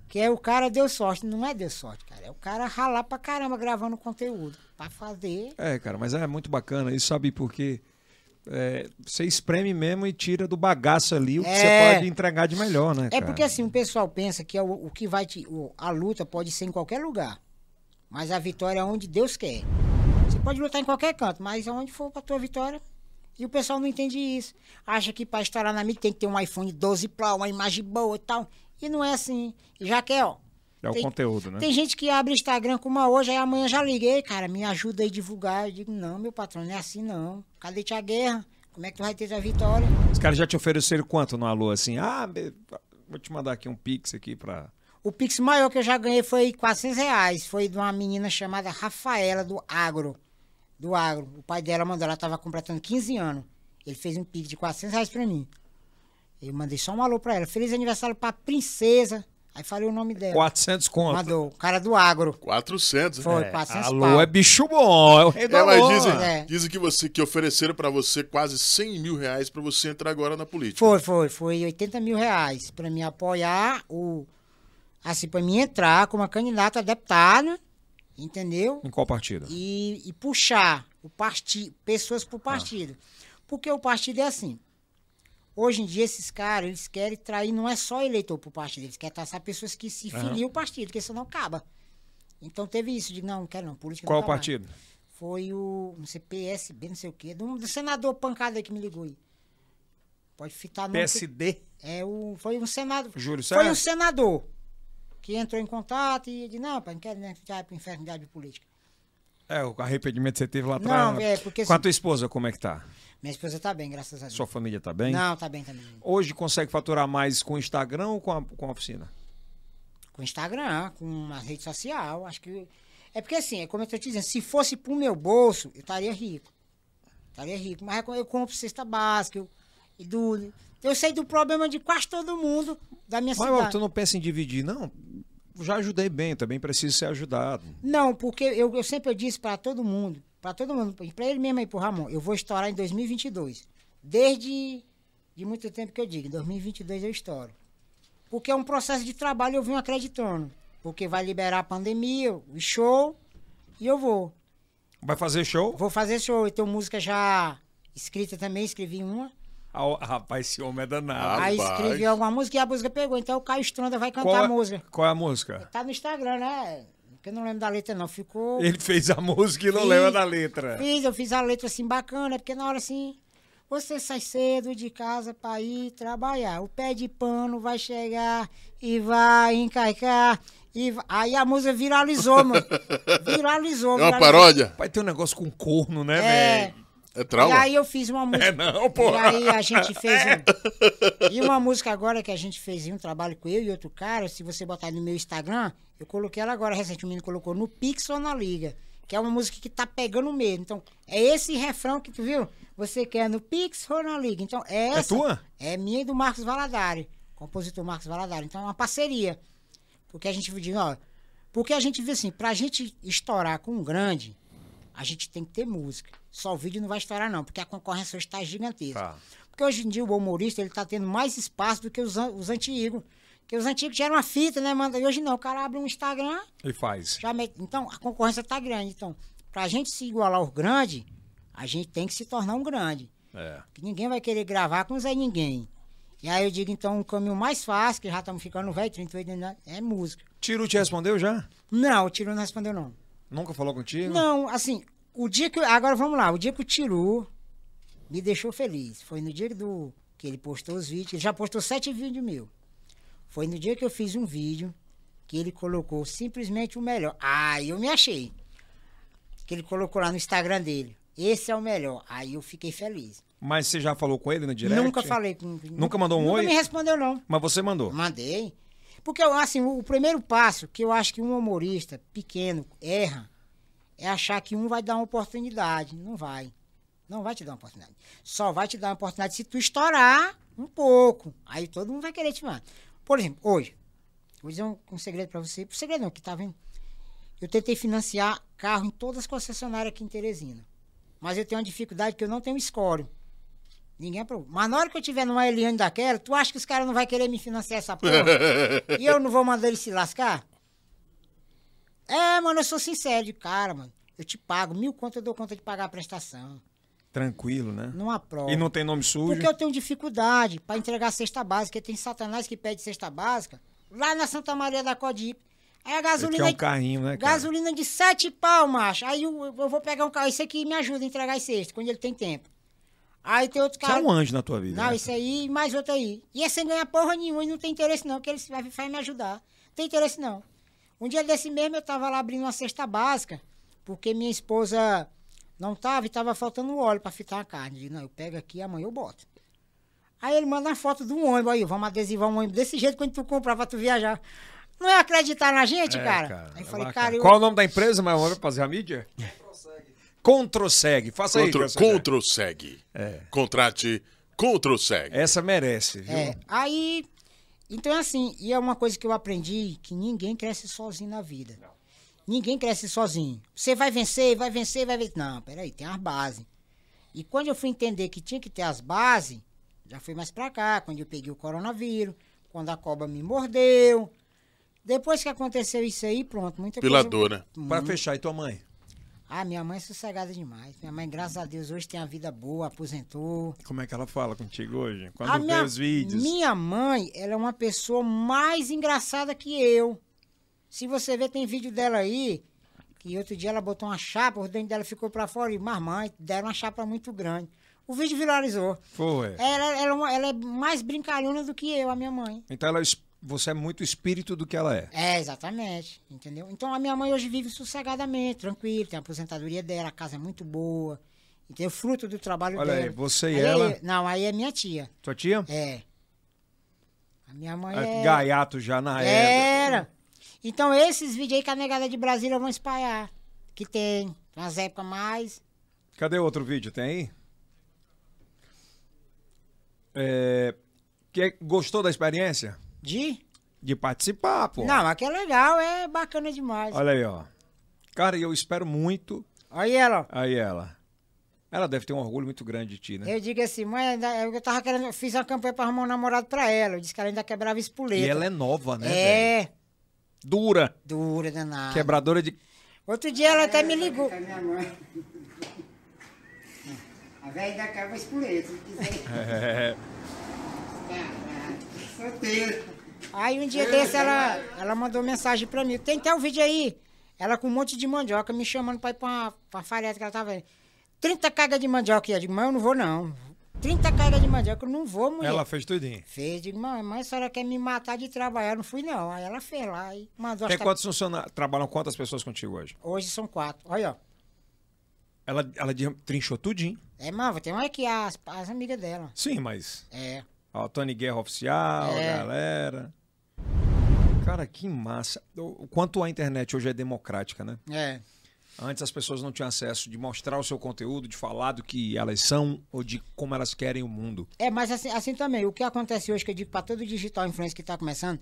que é o cara deu sorte. Não é deu sorte, cara. É o cara ralar pra caramba gravando conteúdo. Pra fazer. É, cara, mas é muito bacana isso, sabe? Porque é, você espreme mesmo e tira do bagaço ali o que É. você pode entregar de melhor, né? É cara? porque assim, o pessoal pensa que é o, o que vai te. o- a luta pode ser em qualquer lugar. Mas a vitória é onde Deus quer. Você pode lutar em qualquer canto, mas aonde for pra tua vitória. E o pessoal não entende isso. Acha que pra estourar na mídia tem que ter um iPhone 12 Pro, uma imagem boa e tal. E não é assim. Já quer, ó. É o tem- conteúdo, né? Tem gente que abre Instagram com uma hoje, aí amanhã já liguei, cara, me ajuda aí a divulgar. Eu digo, não, meu patrão, não é assim não. Cadê tia guerra? Como é que tu vai ter tua vitória? Os caras já te ofereceram quanto no alô, assim? Ah, vou te mandar aqui um pix aqui pra... O Pix maior que eu já ganhei foi 400 reais. Foi de uma menina chamada Rafaela, do Agro. Do Agro. O pai dela mandou, ela tava completando 15 anos. Ele fez um Pix de 400 reais pra mim. Eu mandei só um alô pra ela. Feliz aniversário pra princesa. Aí falei o nome dela. 400 conto. Mandou. O cara do Agro. 400, né? Foi, É, 400 alô pau. é bicho bom, é o rei do É, mas alô. dizem, É. dizem que, você, que ofereceram pra você quase 100 mil reais pra você entrar agora na política. Foi, foi. Foi 80 mil reais pra me apoiar. O, assim, pra mim entrar como candidata a deputado. Entendeu? Em qual partido? e, e puxar o partido, pessoas pro partido. Porque o partido é assim. Hoje em dia, esses caras, eles querem trair, não é só eleitor pro partido, eles querem traçar pessoas que se filiam ao partido, porque senão acaba. Então teve isso, de não, não quero não, política Qual não quero mais. partido? Foi o, não sei, PSB, não sei o quê, do, do senador pancada aí que me ligou aí. Pode fitar no. PSD? É o, foi um senador. Júlio Foi um César? senador que entrou em contato e disse, não, pai, não quero nem ficar pro inferno de política. É, o arrependimento que você teve lá atrás. Não, é, porque Com a assim- tua esposa, como é que tá? Minha esposa tá bem, graças a Deus. Sua família tá bem? Não, tá bem também. Hoje consegue faturar mais com o Instagram ou com a, com a oficina? Com Instagram, com uma rede social, acho que. É porque assim, é como eu tô te dizendo, se fosse pro meu bolso, eu estaria rico. Estaria rico. Mas eu compro cesta básica, eu, e do, eu sei do problema de quase todo mundo da minha Mas cidade. tu não pensa em dividir, não? Já ajudei bem, também preciso ser ajudado. Não, porque eu, eu sempre disse para todo mundo, para todo mundo, para ele mesmo aí, pro Ramon, eu vou estourar em 2022. Desde de muito tempo que eu digo, em 2022 eu estouro. Porque é um processo de trabalho, eu venho acreditando. Porque vai liberar a pandemia, o show, e eu vou. Vai fazer show? Vou fazer show, eu tenho música já escrita também, escrevi uma. Ah, rapaz, esse homem é danado. Aí Rapaz. escrevi alguma música e a música pegou. Então o Caio Stronda vai cantar qual, a é, música. qual é a música? Tá no Instagram, né? Porque eu não lembro da letra, não. Ficou. Ele fez a música e não Fiz. lembra da letra. Fiz, eu fiz a letra assim bacana, porque na hora assim, você sai cedo de casa pra ir trabalhar. O pé de pano vai chegar e vai encaicar. E vai- Aí a música viralizou, mano. Viralizou. É uma viralizou. paródia? Vai ter um negócio com corno, né, É. velho? É E trauma? aí eu fiz uma música. É não, pô. E aí a gente fez um... E uma música agora que a gente fez um trabalho com eu e outro cara, se você botar no meu Instagram, eu coloquei ela agora, recentemente, o menino colocou no Pix ou na Liga. Que é uma música que tá pegando mesmo. Então, é esse refrão que tu viu? Você quer no Pix ou na Liga. Então, é essa. tua? É minha e do Marcos Valadari. Compositor Marcos Valadari. Então, é uma parceria. Porque a gente diz, ó... Porque a gente vê assim, pra gente estourar com um grande, a gente tem que ter música. Só o vídeo não vai estourar, não, porque a concorrência hoje está gigantesca. Tá. Porque hoje em dia o humorista ele tá tendo mais espaço do que os, os antigos. Porque os antigos já eram uma fita, né, manda? E hoje não, o cara abre um Instagram, E faz. já mete. Então, a concorrência tá grande. Então, pra gente se igualar aos grandes, a gente tem que se tornar um grande. É. Ninguém vai querer gravar com Zé Ninguém. E aí eu digo, então, o caminho mais fácil, que já estamos ficando velho, 38 anos, é música. Tiro te respondeu já? Não, o Tiro não respondeu, não. Nunca falou contigo? Não, assim, o dia que. Agora vamos lá, o dia que o Tiru me deixou feliz. Foi no dia do, que ele postou os vídeos. Ele já postou sete vídeos meu. Foi no dia que eu fiz um vídeo que ele colocou simplesmente o melhor. Ah, eu me achei. Que ele colocou lá no Instagram dele. Esse é o melhor. Aí eu fiquei feliz. Mas você já falou com ele no direct? Nunca falei com Nunca mandou um nunca oi? me respondeu, não. Mas você mandou. Mandei. Porque, assim, o primeiro passo que eu acho que um humorista pequeno erra é achar que um vai dar uma oportunidade. Não vai. Não vai te dar uma oportunidade. Só vai te dar uma oportunidade se tu estourar um pouco. Aí todo mundo vai querer te mandar. Por exemplo, hoje, vou dizer um, um segredo pra você. Um segredo não, que tá vendo? Eu tentei financiar carro em todas as concessionárias aqui em Teresina. Mas eu tenho uma dificuldade que eu não tenho score. Ninguém aprovou. Mas na hora que eu tiver numa Eliane daquela, tu acha que os caras não vão querer me financiar essa porra? e eu não vou mandar eles se lascar? É, mano, eu sou sincero de cara, mano. Eu te pago, mil conto eu dou conta de pagar a prestação. Tranquilo, né? Não aprova. E não tem nome sujo? Porque eu tenho dificuldade para entregar cesta básica. Tem satanás que pede cesta básica lá na Santa Maria da Codipe. Aí a Você gasolina. quer um carrinho, né, cara? Gasolina de sete pau, macho. Aí eu, eu vou pegar um carro. Esse aqui me ajuda a entregar as cestas, quando ele tem tempo. Aí tem outro Você é carro. um anjo na tua vida. Não, né? isso aí e mais outro aí. E é sem ganhar porra nenhuma e não tem interesse não, que ele vai, vai me ajudar. Não tem interesse não. Um dia desse mesmo eu tava lá abrindo uma cesta básica, porque minha esposa não tava e tava faltando óleo pra fritar a carne. Eu digo, não, eu pego aqui e amanhã eu boto. Aí ele manda uma foto de um ônibus aí, vamos adesivar um ônibus desse jeito quando tu comprar pra tu viajar. Não é acreditar na gente, É, cara? Aí eu é falei, bacana. cara, eu... Qual o nome da empresa, mas vamos fazer a mídia? Controseg. Faça aí. Contro, Garcia. Controseg. É. Contrate Controseg. Essa merece, viu? É, aí. Então, assim, e é uma coisa que eu aprendi: que ninguém cresce sozinho na vida. Ninguém cresce sozinho. Você vai vencer, vai vencer, vai vencer. Não, peraí, tem as bases. E quando eu fui entender que tinha que ter as bases, já fui mais pra cá, quando eu peguei o coronavírus, quando a cobra me mordeu. Depois que aconteceu isso aí, pronto, muita coisa. Piladora. Pra fechar, e tua mãe? Ah, minha mãe é sossegada demais. Minha mãe, graças a Deus, hoje tem a vida boa, aposentou. Como é que ela fala contigo hoje? Quando A vê minha, os vídeos. minha mãe, ela é uma pessoa mais engraçada que eu. Se você ver, tem vídeo dela aí, que outro dia ela botou uma chapa, o dente dela ficou pra fora e, mas mãe, deram uma chapa muito grande. O vídeo viralizou. Foi. Ela, ela, é ela é mais brincalhona do que eu, a minha mãe. Então ela, é você é muito espírito do que ela é. É, exatamente, entendeu? Então a minha mãe hoje vive sossegadamente, tranquilo, tem a aposentadoria dela, a casa é muito boa, entendeu? Fruto do trabalho Olha dela. aí, você e Aí ela? é- não, aí é minha tia, Tua tia? é. A minha mãe É é... Gaiato já na era. Era. Então esses vídeos aí que a negada de Brasília vão espalhar. Que tem. Nas épocas mais. Cadê outro vídeo? Tem aí? É, que, gostou da experiência? De? De participar, pô. Não, mas que é legal, é bacana demais. Olha aí, ó. Cara, e eu espero muito. Aí ela, ó. Aí ela. Ela deve ter um orgulho muito grande de ti, né? Eu digo assim, mãe, eu tava querendo. eu Fiz uma campanha pra arrumar um namorado pra ela. Eu disse que ela ainda quebrava espoleta. E ela é nova, né? velho? É, Dura. dura, danada. Quebradora de. Outro dia ela até me ligou. minha mãe. A velha ainda quebra espoleta, se quiser. É, Caralho, solteiro. Aí um dia desse ela, ela mandou mensagem pra mim. Tem até o vídeo aí. Ela com um monte de mandioca me chamando pra ir pra uma, pra uma fareta que ela tava. 30 cargas de mandioca. Eu digo, mãe, eu não vou não. 30 cargas de mandioca, eu não vou, mulher. ela fez tudinho. Fez, digo, mãe, mas a senhora quer me matar de trabalhar? Eu não fui não. Aí ela fez lá e mandou Tem as quantos funcionários? Trabalham quantas pessoas contigo hoje? Hoje são quatro. Olha, ó. Ela, ela trinchou tudinho. É, mano, tem uma aqui, as, as amigas dela. Sim, mas. É. Ó, Tony Guerra Oficial, É. galera. Cara, que massa. O quanto a internet hoje é democrática, né? É. Antes as pessoas não tinham acesso de mostrar o seu conteúdo, de falar do que elas são ou de como elas querem o mundo. É, mas assim, assim também, o que acontece hoje, que eu digo para todo digital influencer que está começando,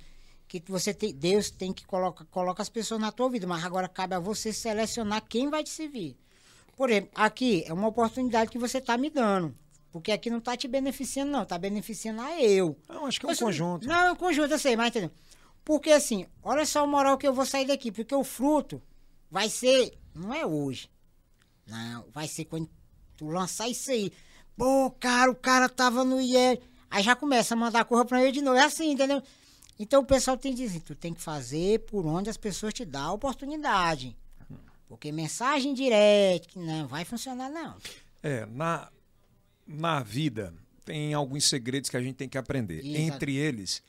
que você tem, Deus tem que colocar coloca as pessoas na tua vida, mas agora cabe a você selecionar quem vai te servir. Por exemplo, aqui é uma oportunidade que você está me dando. Porque aqui não está te beneficiando, não, está beneficiando a eu. Não, acho que é um conjunto. Não, é um conjunto, eu sei, mas entendeu? Porque assim, olha só o moral que eu vou sair daqui, porque o fruto vai ser, não é hoje. Não, vai ser quando tu lançar isso aí. Pô, cara, o cara tava no IE. Aí já começa a mandar corra pra eu de novo. É assim, entendeu? Então o pessoal tem que dizer, tu tem que fazer por onde as pessoas te dão a oportunidade. Porque mensagem direta não vai funcionar, não. É, na, na vida tem alguns segredos que a gente tem que aprender. Exato. Entre eles,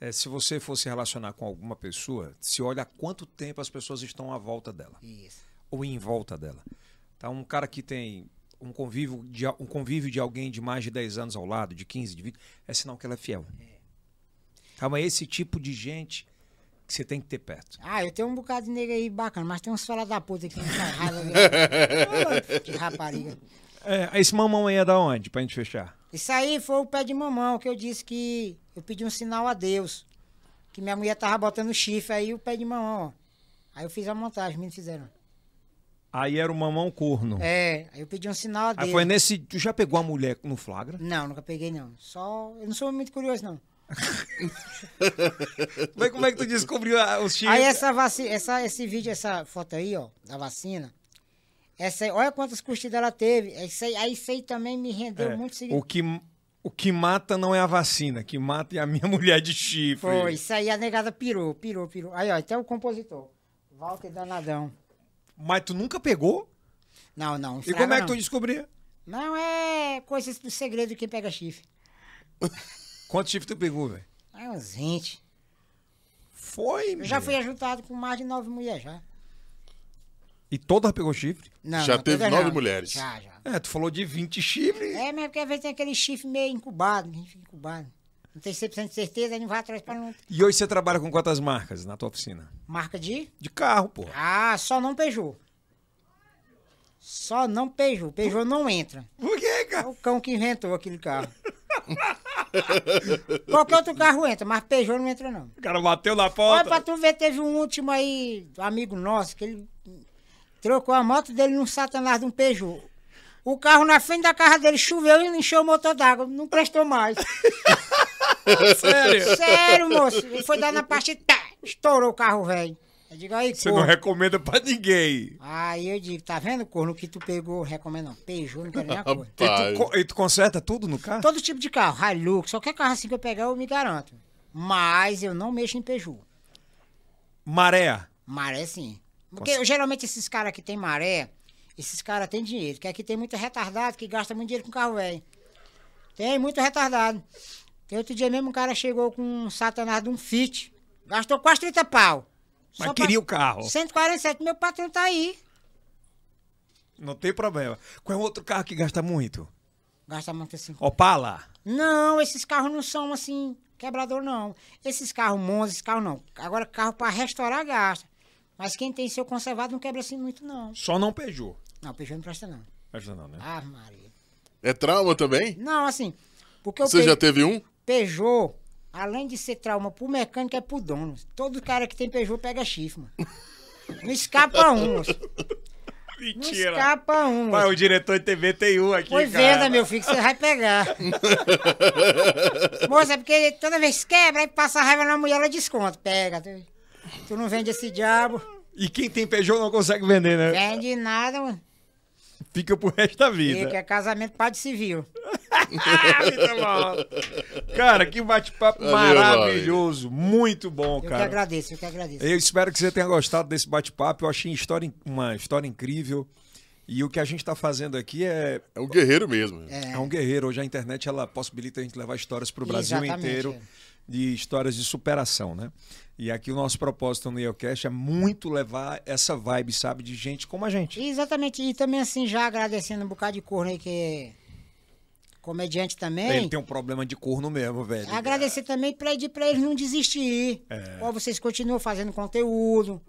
é, se você for se relacionar com alguma pessoa, se olha quanto tempo as pessoas estão à volta dela Isso. ou em volta dela. Tá um cara que tem um convívio, de, um convívio de alguém de mais de 10 anos ao lado, de 15, de 20, é sinal que ela é fiel. Calma, é esse tipo de gente que você tem que ter perto. Ah, eu tenho um bocado de nega aí bacana, mas tem uns fala da puta aqui. que rapariga. É, esse mamão aí é da onde, pra gente fechar? Isso aí foi o pé de mamão que eu disse que eu pedi um sinal a Deus. Que minha mulher tava botando chifre aí, o pé de mamão, ó. Aí eu fiz a montagem, os meninos fizeram. Aí era o mamão corno. É, aí eu pedi um sinal a Deus. Aí foi nesse. Tu já pegou a mulher no flagra? Não, nunca peguei não. Só. Eu não sou muito curioso, não. Mas como é que tu descobriu a- os chifres? Aí essa vacina, essa, esse vídeo, essa foto aí, ó, da vacina. Essa aí, olha quantas curtidas ela teve. Isso aí, aí isso aí também me rendeu É, muito o que o que mata não é a vacina, que mata é a minha mulher de chifre. Foi, isso aí a negada pirou, pirou, pirou. Aí, ó, até o compositor. Walter Danadão. Mas tu nunca pegou? Não, não. E como é que tu descobria? Não, é coisas do segredo de quem pega chifre. Quantos chifres tu pegou, velho? É uns 20. Foi, Eu já fui ajudado com mais de nove mulheres, já. E todas pegou chifre? Não, Já não, teve nove não. mulheres. Já, já. É, tu falou de 20 chifres. É, mas porque às vezes tem aquele chifre meio incubado, que incubado. Não tem 100% de certeza, aí não vai atrás pra não... E hoje você trabalha com quantas marcas na tua oficina? Marca de... De carro, pô. Ah, só não Peugeot. Só não Peugeot. Peugeot não entra. Por quê, É cara? o cão que inventou aquele carro. Qualquer outro carro entra, mas Peugeot não entra, não. O cara bateu na Olha porta. pra tu ver, teve um último aí, um amigo nosso, que ele trocou a moto dele num satanás de um Peugeot. O carro na frente da casa dele choveu e encheu o motor d'água. Não prestou mais. Sério? Sério, moço. Ele foi dar na parte, tá, estourou o carro, velho. Eu digo aí, Você não corno. recomenda pra ninguém. Aí eu digo, tá vendo, corno, que tu pegou, recomendo não. Peugeot, não quero nem a cor. E tu, co- e tu conserta tudo no carro? Todo tipo de carro, Hilux, qualquer carro assim que eu pegar, eu me garanto. Mas eu não mexo em Peugeot. Maré. Maré sim. Porque geralmente esses caras que tem maré, esses caras têm dinheiro. Que aqui tem muito retardado que gasta muito dinheiro com carro velho. Tem muito retardado. Tem outro dia mesmo um cara chegou com um satanás de um Fit. Gastou quase 30 pau. Mas queria o carro. 147, meu patrão tá aí. Não tem problema. Qual é o outro carro que gasta muito? Gasta muito assim. Opala. Não, esses carros não são assim, quebrador não. Esses carros monstros, esses carros não. Agora, carro pra restaurar gasta. Mas quem tem seu conservado não quebra assim muito, não. Só não Peugeot. Não, Peugeot não presta, não. Acho não, né? Ah, Maria. É trauma também? Não, assim, porque o Você Pe- já teve um? Peugeot, além de ser trauma pro mecânico, é pro dono. Todo cara que tem Peugeot pega chifre, mano. Não escapa um, moço. Não escapa um. Pai, o diretor de TV tem um aqui, Foi cara. venda, meu filho, que você vai pegar. Moça, é porque toda vez que quebra, aí passa raiva na mulher, ela desconta. Pega. Tu, não vende esse diabo. E quem tem Peugeot não consegue vender, né? Vende nada, mano. Fica pro resto da vida. Fica é casamento padre civil. Mal. Cara, que bate-papo maravilhoso. Muito bom, Eu que cara. agradeço, eu que agradeço. Eu espero que você tenha gostado desse bate-papo. Eu achei história, uma história incrível. E o que a gente está fazendo aqui é, É um guerreiro mesmo. é. um guerreiro. Hoje a internet ela possibilita a gente levar histórias para o Brasil Exatamente, inteiro é. De histórias de superação, né? E aqui o nosso propósito no Neocast é muito levar essa vibe, sabe, de gente como a gente. Exatamente. E também, assim, já agradecendo um bocado de corno aí que comediante também. Ele tem um problema de corno mesmo, velho. Agradecer também pra pedir pra eles não desistir. Ó, vocês continuam fazendo conteúdo.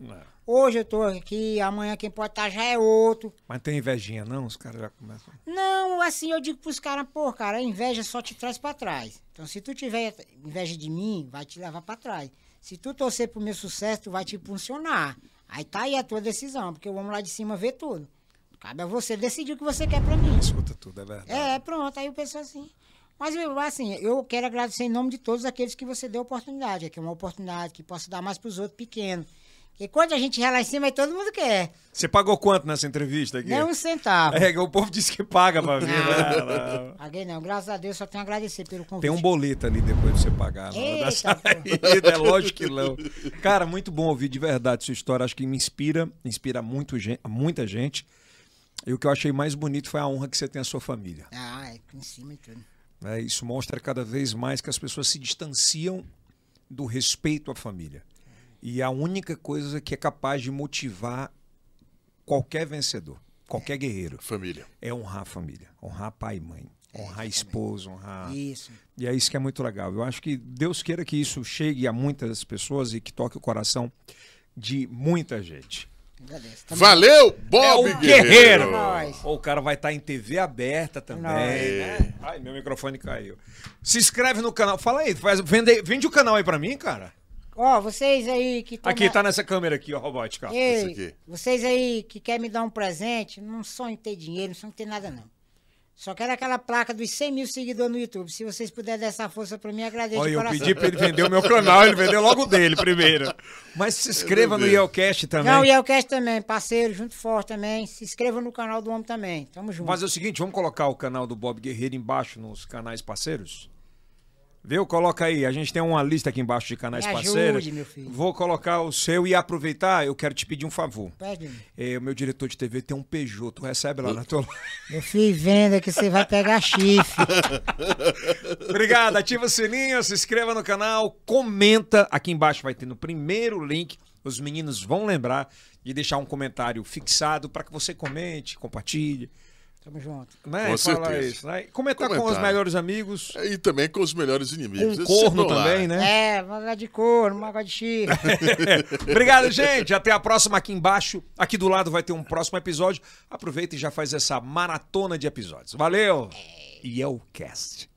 Hoje eu tô aqui, amanhã quem pode estar já é outro. Mas tem invejinha, não? Os caras já começam. Não, assim eu digo pros caras, pô, cara, a inveja só te traz pra trás. Então se tu tiver inveja de mim, vai te levar pra trás. Se tu torcer pro meu sucesso, tu vai te impulsionar. Aí tá aí a tua decisão, porque o homem lá de cima vê tudo. Cabe a você decidir o que você quer pra mim. Escuta tudo, é verdade. É, pronto, aí eu penso assim. Mas eu, assim, eu quero agradecer em nome de todos aqueles que você deu oportunidade. Aqui é uma oportunidade que possa dar mais pros outros pequenos. Porque quando a gente vai lá em cima, aí todo mundo quer. Você pagou quanto nessa entrevista aqui? Nem um centavo. É, o povo disse que paga pra vir. Não. né? Não. Paguei não, graças a Deus, só tenho a agradecer pelo convite. Tem um boleto ali depois de você pagar. Da Eita, é lógico que não. Cara, muito bom ouvir de verdade sua história. Acho que me inspira, inspira muito, muita gente. E o que eu achei mais bonito foi a honra que você tem à sua família. Ah, é em cima e tudo. né? Isso mostra cada vez mais que as pessoas se distanciam do respeito à família. E é a única coisa que é capaz de motivar qualquer vencedor. qualquer guerreiro, Família. é honrar a família, honrar pai e mãe, honrar a esposa, honrar. Isso. E é isso que é muito legal. Eu acho que Deus queira que isso chegue a muitas pessoas e que toque o coração de muita gente. Agradeço. Valeu, É Bob o Guerreiro. guerreiro! É. Ou o cara vai estar em TV aberta também, Nóis. né? Ai, meu microfone caiu. Se inscreve no canal. Fala aí, faz, vende, vende o canal aí pra mim, cara. Ó, vocês aí que tão Aqui, na- tá nessa câmera aqui, ó, robótica. Ei, vocês aí que querem me dar um presente, não sonho em ter dinheiro, não sonho em ter nada, não. Só quero aquela placa dos 100 mil seguidores no YouTube. Se vocês puderem dar essa força pra mim, agradeço Olha, eu coração. pedi pra ele vender o meu canal, ele vendeu logo dele primeiro. Mas se inscreva no. Yelcast também. Não, eu quero também, parceiro, junto forte também. Se inscreva no canal do homem também. Tamo junto. Mas é o seguinte, vamos colocar o canal do Bob Guerreiro embaixo nos canais parceiros? Viu? Coloca aí. A gente tem uma lista aqui embaixo de canais Me ajude, parceiros. meu filho. Vou colocar o seu e aproveitar, eu quero te pedir um favor. Pede, É, o meu diretor de TV tem um Peugeot. Tu recebe lá na tua. meu filho, venda que você vai pegar chifre. Obrigado. Ativa o sininho, se inscreva no canal, comenta. Aqui embaixo vai ter no primeiro link. Os meninos vão lembrar de deixar um comentário fixado para que você comente, compartilhe. Tamo junto. Né? Com Fala certeza. isso, né? Comentar com os melhores amigos. E também com os melhores inimigos. Um corno também, né? É, vaga de couro, vaga de chifre. Obrigado, gente. Até a próxima aqui embaixo. Aqui do lado vai ter um próximo episódio. Aproveita e já faz essa maratona de episódios. Valeu! E é o cast.